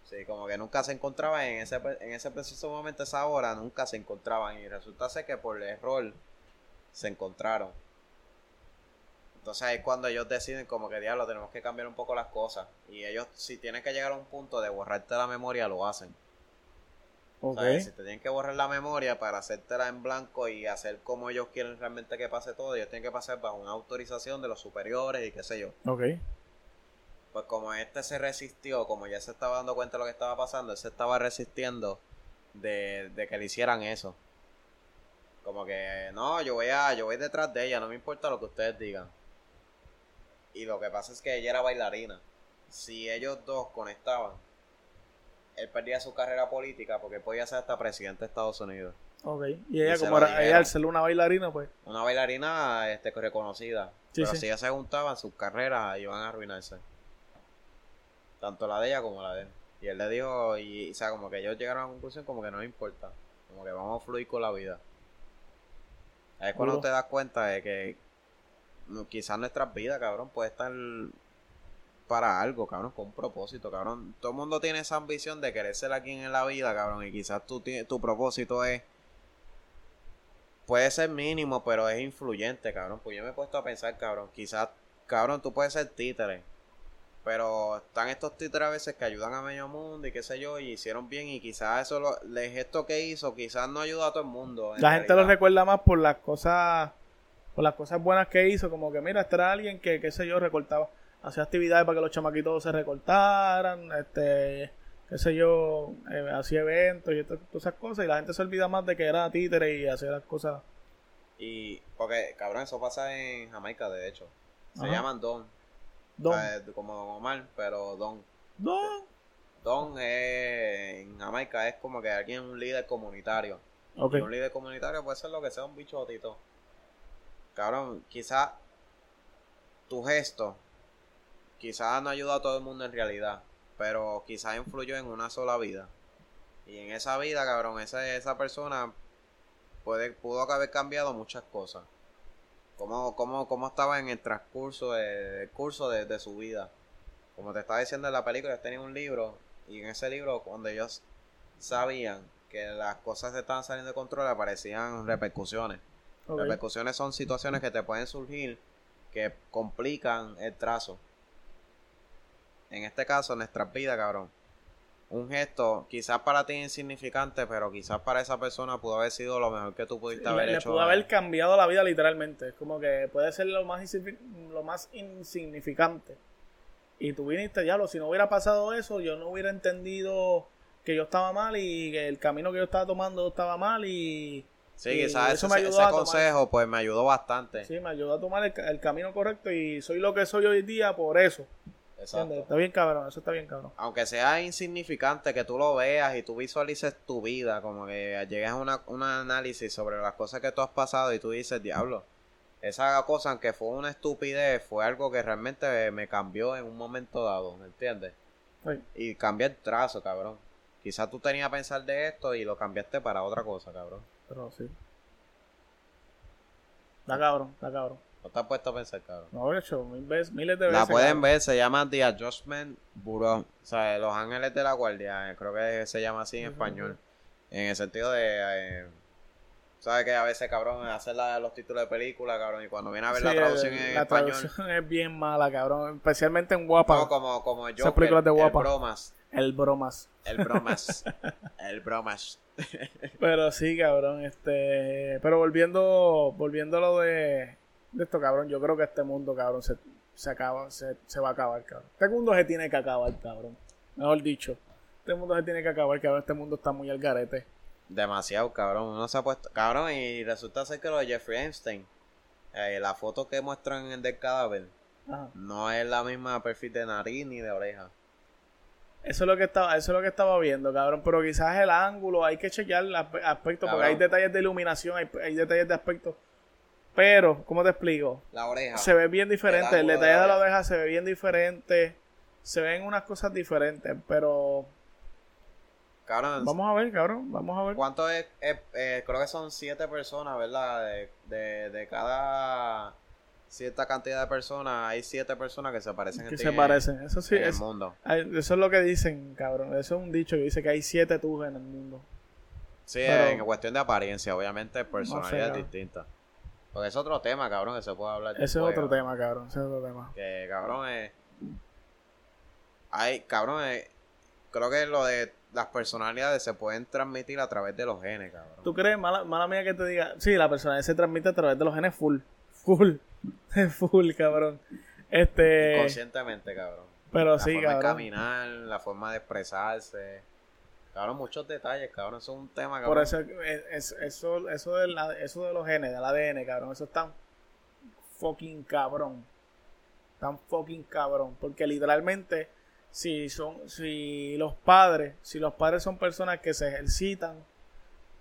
Sí, como que nunca se encontraban en ese, en ese preciso momento, esa hora, nunca se encontraban. Y resulta ser que por error se encontraron. Entonces ahí es cuando ellos deciden como que diablo, tenemos que cambiar un poco las cosas. Y ellos, si tienen que llegar a un punto de borrarte la memoria, lo hacen. Ok. ¿Sabes? Si te tienen que borrar la memoria para hacértela en blanco y hacer como ellos quieren realmente que pase todo, ellos tienen que pasar bajo una autorización de los superiores y qué sé yo. Ok. Pues como este se resistió, como ya se estaba dando cuenta de lo que estaba pasando, él se estaba resistiendo de, de que le hicieran eso. Como que, no, yo voy a, yo voy detrás de ella, no me importa lo que ustedes digan. Y lo que pasa es que ella era bailarina. Si ellos dos conectaban, él perdía su carrera política porque podía ser hasta presidente de Estados Unidos. Ok. Y ella, Y como era, ella al ser una bailarina, pues. Una bailarina este, reconocida. Sí, pero sí. si ellas se juntaban, sus carreras iban a arruinarse. Tanto la de ella como la de él. Y él le dijo, y, o sea, como que ellos llegaron a la conclusión como que no importa. Como que vamos a fluir con la vida. Es cuando te das cuenta de que no, quizás nuestras vidas, cabrón, puede estar para algo, cabrón, con un propósito, cabrón. Todo el mundo tiene esa ambición de querer ser alguien en la vida, cabrón, y quizás tú tienes, tu propósito es puede ser mínimo, pero es influyente, cabrón. Pues yo me he puesto a pensar, cabrón, quizás, cabrón, tú puedes ser títere. Pero están estos títeres a veces que ayudan a medio mundo y qué sé yo, y hicieron bien, y quizás eso, lo, el gesto que hizo, quizás no ayuda a todo el mundo. La gente lo recuerda más por las cosas, por las cosas buenas que hizo, como que mira, este era alguien que, qué sé yo, recortaba, hacía actividades para que los chamaquitos se recortaran, este, qué sé yo, eh, hacía eventos y todas esas cosas, y la gente se olvida más de que era títere y hacía las cosas. Y, porque, cabrón, eso pasa en Jamaica, de hecho. Se Ajá. llaman Don. Don, eh, como Don Omar, pero Don. Don, Don es, en Jamaica es como que alguien, un líder comunitario. ok, Y un líder comunitario puede ser lo que sea un bichotito. Cabrón, quizá tu gesto, quizás no ayuda a todo el mundo en realidad, pero quizás influyó en una sola vida. Y en esa vida, cabrón, esa, esa persona puede, pudo haber cambiado muchas cosas. cómo, cómo, cómo estaba en el transcurso de, curso de, su vida. Como te estaba diciendo en la película, ellos tenían un libro y en ese libro cuando ellos sabían que las cosas se estaban saliendo de control aparecían repercusiones. Repercusiones son situaciones que te pueden surgir que complican el trazo. En este caso, en nuestras vidas, cabrón. Un gesto, quizás para ti insignificante, pero quizás para esa persona pudo haber sido lo mejor que tú pudiste haber hecho. Pudo haber cambiado la vida literalmente. Es como que puede ser lo más, lo más insignificante. Y tú viniste, diablo, si no hubiera pasado eso, yo no hubiera entendido que yo estaba mal y que el camino que yo estaba tomando estaba mal y... Sí, quizás eso ese, ese consejo pues me ayudó bastante. Sí, me ayudó a tomar el, camino correcto y soy lo que soy hoy día por eso. Está bien cabrón, eso está bien cabrón. Aunque sea insignificante que tú lo veas y tú visualices tu vida, como que llegues a una, un análisis sobre las cosas que tú has pasado y tú dices, diablo, esa cosa, aunque fue una estupidez, fue algo que realmente me cambió en un momento dado, ¿me entiendes? Sí. Y cambié el trazo, cabrón. Quizás tú tenías a pensar de esto y lo cambiaste para otra cosa, cabrón. Pero sí. Está cabrón, está cabrón. No te has puesto a pensar, cabrón. No, he hecho mil veces, miles de veces. La pueden ver, se llama The Adjustment Bureau. O sea, Los Ángeles de la Guardia. Eh, creo que se llama así en español. En el sentido de. Eh, ¿Sabes que a veces, cabrón, hacer los títulos de película, cabrón? Y cuando viene a ver la traducción en la español. La traducción <laughs> es bien mala, cabrón. Especialmente en Guapa. No, como, como yo. películas de Guapa. bromas. El bromas. El bromas. <laughs> el bromas. pero sí, cabrón, este, pero volviendo volviendo a lo de, de esto, cabrón, yo creo que este mundo, cabrón, se, se acaba, se, se va a acabar, cabrón. Este mundo se tiene que acabar, cabrón. Mejor dicho, este mundo se tiene que acabar, cabrón, este mundo está muy al garete. Demasiado, cabrón. Uno se ha puesto. Cabrón, y resulta ser que lo de Jeffrey Einstein, eh, la foto que muestran en el del cadáver, no es la misma perfil de nariz ni de oreja. Eso es lo que estaba, eso es lo que estaba viendo, cabrón. Pero quizás el ángulo, hay que chequear el aspecto, porque hay detalles de iluminación, hay, detalles de aspecto. Pero, ¿cómo te explico? La oreja. Se ve bien diferente. El, detalle de la, oreja se ve bien diferente. Se ven unas cosas diferentes, pero. Cabrón. Vamos a ver, cabrón. Vamos a ver. ¿Cuánto es? Eh, creo que son siete personas, ¿verdad? De, de, de cada cierta cantidad de personas, hay siete personas que se parecen que se parecen, eso sí, en el mundo. Eso es lo que dicen, cabrón. Eso es un dicho que dice que hay siete tujas en el mundo. Sí, en cuestión de apariencia, obviamente, personalidad distinta. Porque es otro tema, cabrón, que se puede hablar. Ese es otro tema, cabrón. Ese es otro tema. Que, cabrón, es. Hay, cabrón, creo que lo de las personalidades se pueden transmitir a través de los genes, cabrón. ¿Tú crees, mala, mala mía que te diga? Sí, la personalidad se transmite a través de los genes full. Full. <laughs> Full, cabrón. Este. Inconscientemente, cabrón. Pero la sí, forma cabrón. De caminar, la forma de expresarse. Cabrón, muchos detalles, cabrón. Eso es un tema, cabrón. Por eso, eso, eso, de eso de los genes, del ADN, cabrón. Eso es tan fucking cabrón. Tan fucking cabrón. Porque literalmente, si son, si los padres, si los padres son personas que se ejercitan,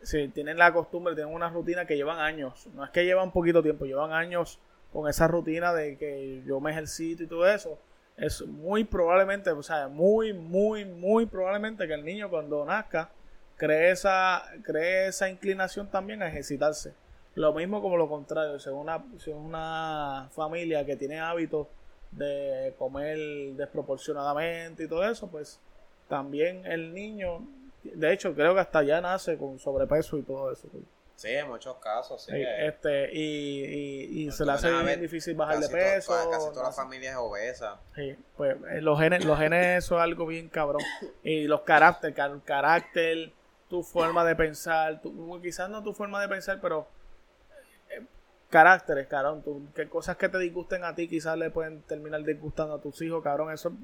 si tienen la costumbre, tienen una rutina que llevan años. No es que llevan poquito tiempo, llevan años con esa rutina de que yo me ejercito y todo eso, es muy probablemente, o sea, muy, muy, muy probablemente que el niño cuando nazca cree esa, cree esa inclinación también a ejercitarse. Lo mismo como lo contrario, si es una, si una familia que tiene hábitos de comer desproporcionadamente y todo eso, pues también el niño, de hecho creo que hasta ya nace con sobrepeso y todo eso. Sí, en muchos casos, sí. Este, y, y, se le hace bien difícil bajar de peso. casi toda la familia es obesa. Sí, pues eh, los genes, los genes eso es algo bien cabrón. Y los caracteres, el carácter, tu forma de pensar, tu, quizás no tu forma de pensar, pero eh, caracteres, cabrón. que cosas que te disgusten a ti quizás le pueden terminar disgustando a tus hijos, cabrón. Eso es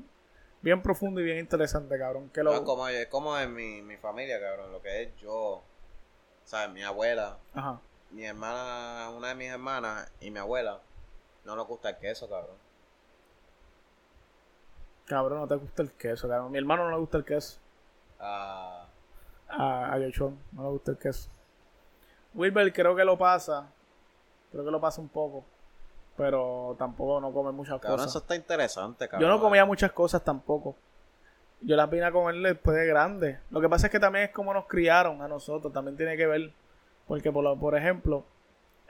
bien profundo y bien interesante, cabrón. Que lo... como, como en mi, mi familia, cabrón, lo que es yo ¿sabes? Mi abuela, mi hermana, una de mis hermanas y mi abuela, no nos gusta el queso, cabrón. Cabrón, no te gusta el queso, cabrón. Mi hermano no le gusta el queso. Ah. A, a no le gusta el queso. Wilber creo que lo pasa. Creo que lo pasa un poco. Pero tampoco no come muchas cabrón, cosas. eso está interesante, cabrón. Yo no comía muchas cosas tampoco. Yo las vine a comer después de grande. Lo que pasa es que también es como nos criaron a nosotros. También tiene que ver. Porque, por, por ejemplo,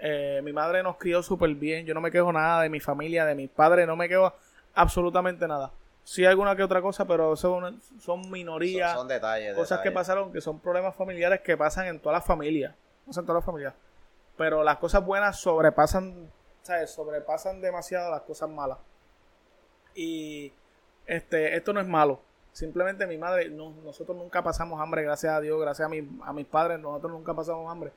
Eh, mi madre nos crió súper bien. Yo no me quejo nada de mi familia, de mis padres. No me quejo absolutamente nada. Sí alguna que otra cosa, pero son, son minorías. Son, detalles. Cosas que pasaron que son problemas familiares que pasan en todas las familias. Pasan en todas las familias. Pero las cosas buenas sobrepasan, ¿sabes? Sobrepasan demasiado las cosas malas. Y este, esto no es malo. Simplemente mi madre, nosotros nunca pasamos hambre, gracias a Dios, gracias a, mi, a mis padres, nosotros nunca pasamos hambre.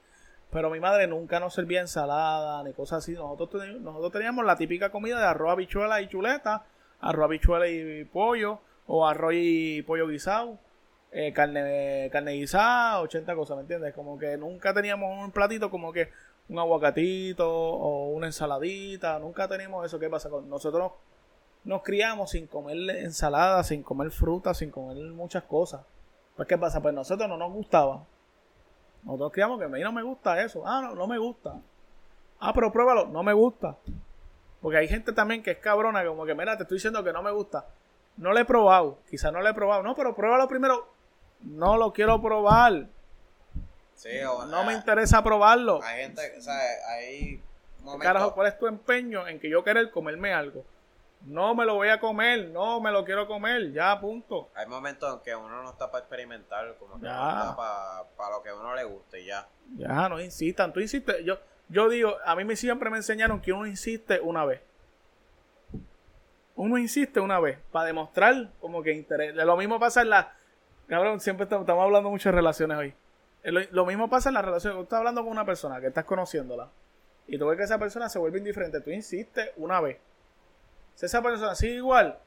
Pero mi madre nunca nos servía ensalada ni cosas así. Nosotros, nosotros teníamos la típica comida de arroz, habichuela y chuleta, arroz, habichuela y pollo, o arroz y pollo guisado, eh, carne, carne guisada, 80 cosas, ¿me entiendes? Como que nunca teníamos un platito como que un aguacatito o una ensaladita, nunca teníamos eso. ¿Qué pasa? con Nosotros nos criamos sin comer ensalada, sin comer fruta, sin comer muchas cosas. Pues, ¿qué pasa? Pues nosotros no nos gustaba. Nosotros criamos que a mí no me gusta eso. Ah, no, no me gusta. Ah, pero pruébalo. No me gusta. Porque hay gente también que es cabrona, como que, mira, te estoy diciendo que no me gusta. No lo he probado. Quizás no lo he probado. No, pero pruébalo primero. No lo quiero probar. Sí, o, no me interesa probarlo. Hay gente, o sea, hay momentos... Carajo, ¿cuál es tu empeño en que yo querer comerme algo? No me lo voy a comer, no me lo quiero comer, ya, punto. Hay momentos en que uno no está para experimentar, como que no está para, lo que a uno le guste y ya. Ya, no insistan, tú insistes. Yo, yo digo, a mí me, siempre me enseñaron que uno insiste una vez. Uno insiste una vez, para demostrar como que interés. Lo mismo pasa en la... Cabrón, siempre estamos, hablando mucho de relaciones hoy. Lo, lo mismo pasa en las relaciones. Tú estás hablando con una persona que estás conociéndola. Y tú ves que esa persona se vuelve indiferente. Tú insistes una vez si esa persona sigue igual,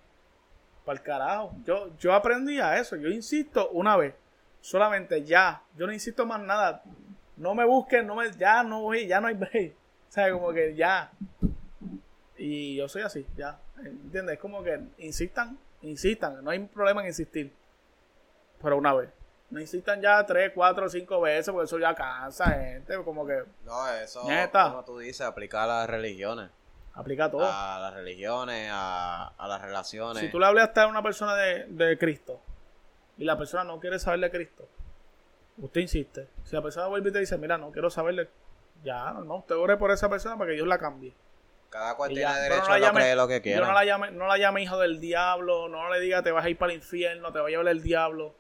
para el carajo. Yo, yo aprendí a eso. Yo insisto una vez. Solamente ya. Yo no insisto más nada. No me busquen, no me, ya no voy, ya no hay break. O sea, como que ya. Y yo soy así, ya. ¿Entiendes? Es como que insistan, insistan. No hay problema en insistir. Pero una vez. No insistan ya tres, cuatro, cinco veces, porque eso ya cansa, gente. Como que. No, eso, como tú dices, aplicar a las religiones. Aplica todo. A las religiones, a, las relaciones. Si tú le hablas a una persona de, Cristo y la persona no quiere saber de Cristo, usted insiste. Si la persona vuelve y te dice, mira, no quiero saberle, ya, no, usted ore por esa persona para que Dios la cambie. Cada cual tiene derecho a creer lo que quiera. no la, llame, no la llame hijo del diablo, no le diga te vas a ir para el infierno, te va a llevar el diablo.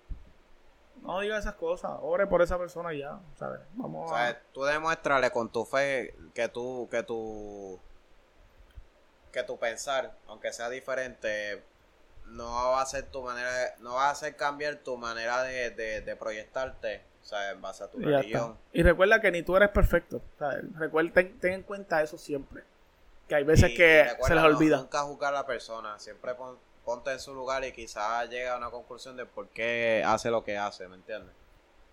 No diga esas cosas, ore por esa persona y ya, ¿sabes? Vamos o sea, tú demuéstrale con tu fe que tú, que tú que tu pensar, aunque sea diferente, no va a ser tu manera, no va a hacer cambiar tu manera de, proyectarte, o sea, en base a tu religión. Y recuerda que ni tú eres perfecto, Recuerda, ten, en cuenta eso siempre. Que hay veces que se les olvida. nunca juzgar a la persona, siempre ponte en su lugar y quizás llega a una conclusión de por qué hace lo que hace, ¿me entiendes?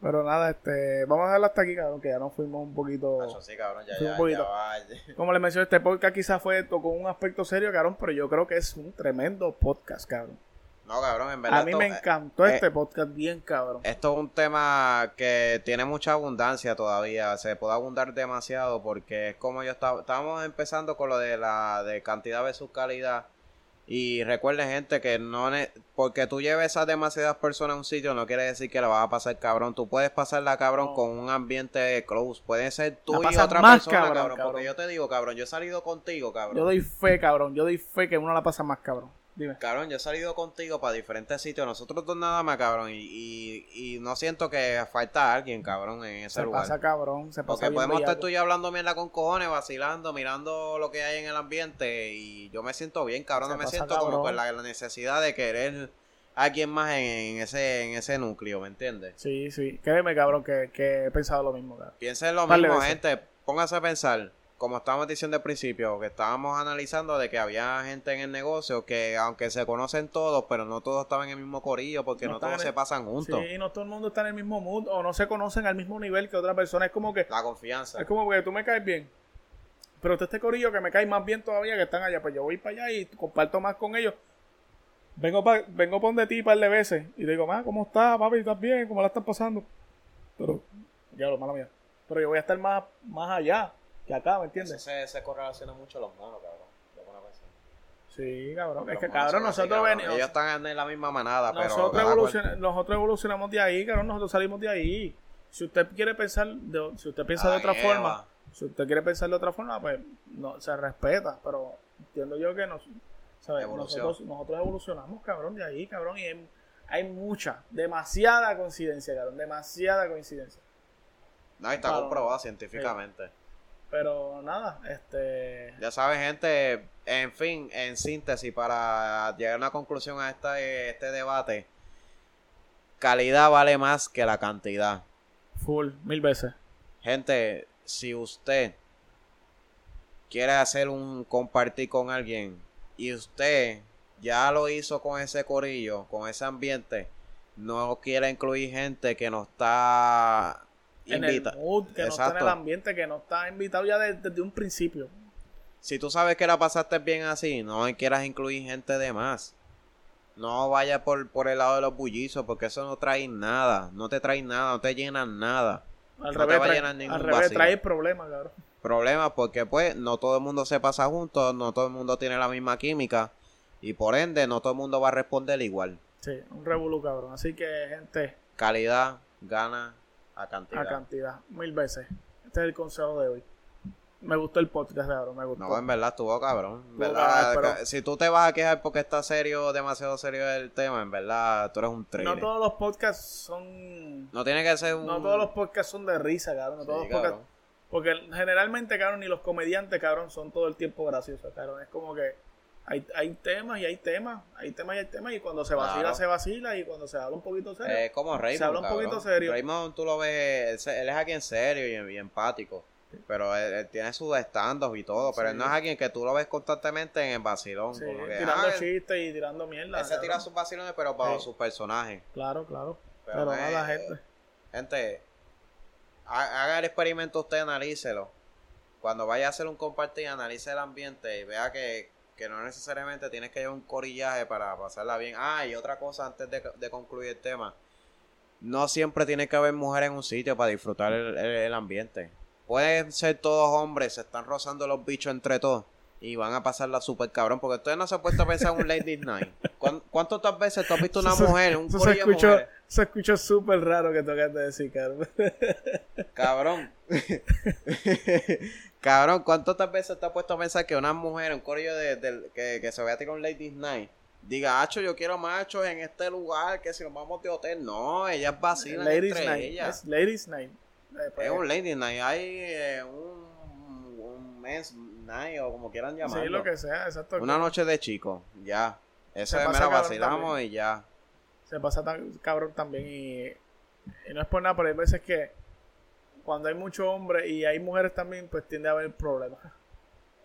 Pero nada, este, vamos a dejarlo hasta aquí, cabrón, que ya nos fuimos un poquito. sí, cabrón, ya, ya, ya <laughs> Como le mencioné, este podcast quizás fue tocó un aspecto serio, cabrón, pero yo creo que es un tremendo podcast, cabrón. No, cabrón, en verdad. A mí me encantó este podcast, bien cabrón. Esto es un tema que tiene mucha abundancia todavía. Se puede abundar demasiado porque es como yo estaba. Estábamos empezando con lo de la de cantidad versus calidad. Y recuerden, gente, que no porque tú lleves a demasiadas personas a un sitio no quiere decir que la vas a pasar cabrón. Tú puedes pasarla cabrón con un ambiente close. Puede ser tú y otra persona, cabrón, Porque yo te digo, cabrón, yo he salido contigo, cabrón. Yo doy fe, cabrón. Yo doy fe que uno la pasa más, cabrón. Dime. Cabrón, yo he salido contigo para diferentes sitios, nosotros dos nada más, cabrón, y, y, no siento que falta alguien, cabrón, en ese lugar. Se pasa, cabrón, se pasa Porque podemos estar tú y yo hablando mierda con cojones, vacilando, mirando lo que hay en el ambiente, y yo me siento bien, cabrón, no me siento como con la, necesidad de querer a alguien más en, ese en ese núcleo, ¿me entiendes? Sí, sí, créeme, cabrón, que, que he pensado lo mismo, cabrón. Piensen lo mismo, gente, póngase a pensar como estábamos diciendo al principio, que estábamos analizando de que había gente en el negocio que aunque se conocen todos, pero no todos estaban en el mismo corillo porque no, todos se pasan juntos. Sí, no todo el mundo está en el mismo mood o no se conocen al mismo nivel que otra persona. Es como que... La confianza. Es como que tú me caes bien. Pero este corillo que me cae más bien todavía que están allá, pues yo voy para allá y comparto más con ellos. Vengo pa, vengo por de ti un par de veces y digo, ma, ¿cómo estás, papi? ¿Estás bien? ¿Cómo la estás pasando? Pero, ya lo malo mía. Pero yo voy a estar más, más allá que acá, ¿me entiendes? se, se correlaciona mucho los monos, cabrón. Sí, cabrón. es que, cabrón, nosotros venimos. Ellos están en la misma manada, nosotros pero. nosotros evolucionamos de ahí, cabrón. Nosotros salimos de ahí. Si usted quiere pensar, de, si usted piensa de otra forma, Si usted quiere pensar de otra forma, pues no se respeta, pero entiendo yo que nos, ¿sabes? Nosotros, nosotros evolucionamos, cabrón, de ahí, cabrón, y hay, mucha, demasiada coincidencia, cabrón, demasiada coincidencia. No, está comprobado científicamente. Pero nada, este... Ya sabes, gente, en fin, en síntesis, para llegar a una conclusión a esta, este debate, calidad vale más que la cantidad. Full, mil veces. Gente, si usted quiere hacer un compartir con alguien y usted ya lo hizo con ese corillo, con ese ambiente, no quiere incluir gente que no está en el mood, que no está en el ambiente, que no está invitado ya desde, un principio. Si tú sabes que la pasaste bien así, no quieras incluir gente de más. No vaya por, por el lado de los bullizos, porque eso no trae nada. No te trae nada, no te llenan nada. Al revés, trae, al revés trae problemas, cabrón. Problemas porque, pues, no todo el mundo se pasa juntos, no todo el mundo tiene la misma química. Y por ende, no todo el mundo va a responder igual. Sí, un revolú, cabrón. Así que, gente. Calidad, gana, a cantidad. A cantidad, mil veces. Este es el consejo de hoy. Me gustó el podcast, cabrón, me gustó. No, en verdad estuvo cabrón. verdad, Si tú te vas a quejar porque está serio, demasiado serio el tema, en verdad, tú eres un trailer. No todos los podcasts son... No tiene que ser un... No todos los podcasts son de risa, cabrón. No todos los podcasts... Porque generalmente, cabrón, ni los comediantes, cabrón, son todo el tiempo graciosos, cabrón. Es como que hay, hay temas y hay temas, hay temas y hay temas, y cuando se vacila, se vacila, y cuando se habla un poquito serio, eh, como Raymond, se habla un poquito serio. Raymond, tú lo ves, él es alguien serio y, empático, pero él, tiene sus estandos y todo, pero él no es alguien que tú lo ves constantemente en el vacilón. tirando chistes y tirando mierda. Él se tira sus vacilones, pero para sus personajes. Claro, claro. Pero, pero la gente. Gente, haga el experimento usted, analícelo. Cuando vaya a hacer un compartir, analice el ambiente y vea que, que no necesariamente tienes que llevar un corillaje para pasarla bien. Ah, y otra cosa antes de, concluir el tema. No siempre tiene que haber mujeres en un sitio para disfrutar el, ambiente. Pueden ser todos hombres, se están rozando los bichos entre todos y van a pasarla súper cabrón. Porque ustedes no se han puesto a pensar en un Ladies Night. ¿Cuántas veces tú has visto una mujer, un se escuchó, se escuchó súper raro que tocaste decir, cabrón. Cabrón. <laughs> Cabrón, ¿cuántas veces te has puesto a pensar que una mujer, un corillo de, que, que, se vaya a tirar un Ladies Night, diga, Hacho, yo quiero machos en este lugar, que si nos vamos de hotel. No, ellas vacilan ladies entre night. ellas. Es Ladies Night. Eh, pues, es un Ladies Night. Hay eh, un, un Men's Night o como quieran llamarlo. Sí, lo que sea, exacto. Una noche de chicos, ya. Eso es mera vacilamos y ya. Se pasa tan cabrón también y, y no es por nada, pero hay veces que cuando hay muchos hombres y hay mujeres también, pues tiende a haber problemas.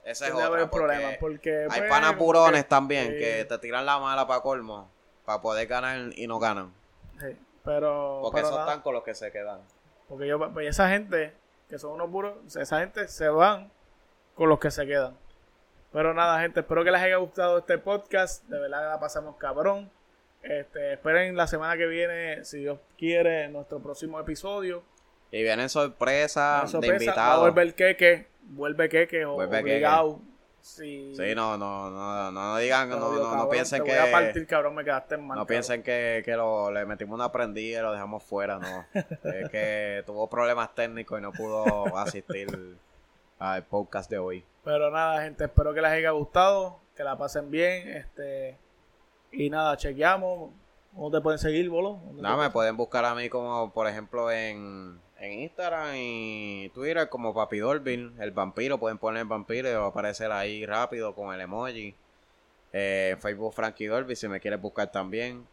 Ese es otra, haber problemas porque hay pues, panapurones también que te tiran la mala para colmo para poder ganar y no ganan. Sí, pero porque esos están con los que se quedan. Porque yo pues esa gente que son unos puros, esa gente se van con los que se quedan. Pero nada, gente, espero que les haya gustado este podcast. De verdad la pasamos cabrón. Este, esperen la semana que viene, si Dios quiere, nuestro próximo episodio. Y vienen sorpresas de invitados. vuelve el queque, vuelve queque o obligado. Sí. sí, no, no, no, no, digan, no, no, no, piensen que. Voy a partir, cabrón, me quedaste. No piensen que, que lo, le metimos una prendida y lo dejamos fuera, no. <laughs> es que tuvo problemas técnicos y no pudo asistir al podcast de hoy. Pero nada, gente, espero que les haya gustado, que la pasen bien, este. Y nada, chequeamos. ¿Cómo te pueden seguir, Bolo? No, me pueden buscar a mí como, por ejemplo, en en Instagram y Twitter como Papi Dolvin, el vampiro, pueden poner vampiro y va a aparecer ahí rápido con el emoji. Eh, Facebook Frankie Dolby si me quieres buscar también.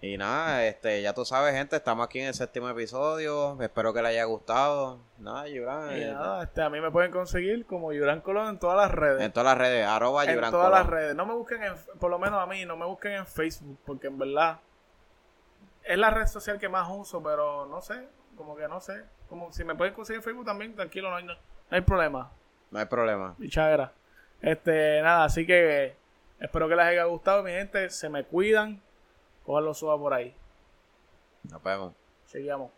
Y nada, este, ya tú sabes, gente, estamos aquí en el séptimo episodio. Espero que les haya gustado. Nada, Yuran. Eh, nada, este, a mí me pueden conseguir como Yuran Colón en todas las redes. En todas las redes, arroba En todas las redes. No me busquen en, por lo menos a mí, no me busquen en Facebook, porque en verdad es la red social que más uso, pero no sé, como que no sé. Como si me pueden conseguir Facebook también, tranquilo, no hay, no, hay problema. No hay problema. Bichagra. Este, nada, así que espero que les haya gustado, mi gente. Se me cuidan. Cojan los suba por ahí. Nos vemos. Seguimos.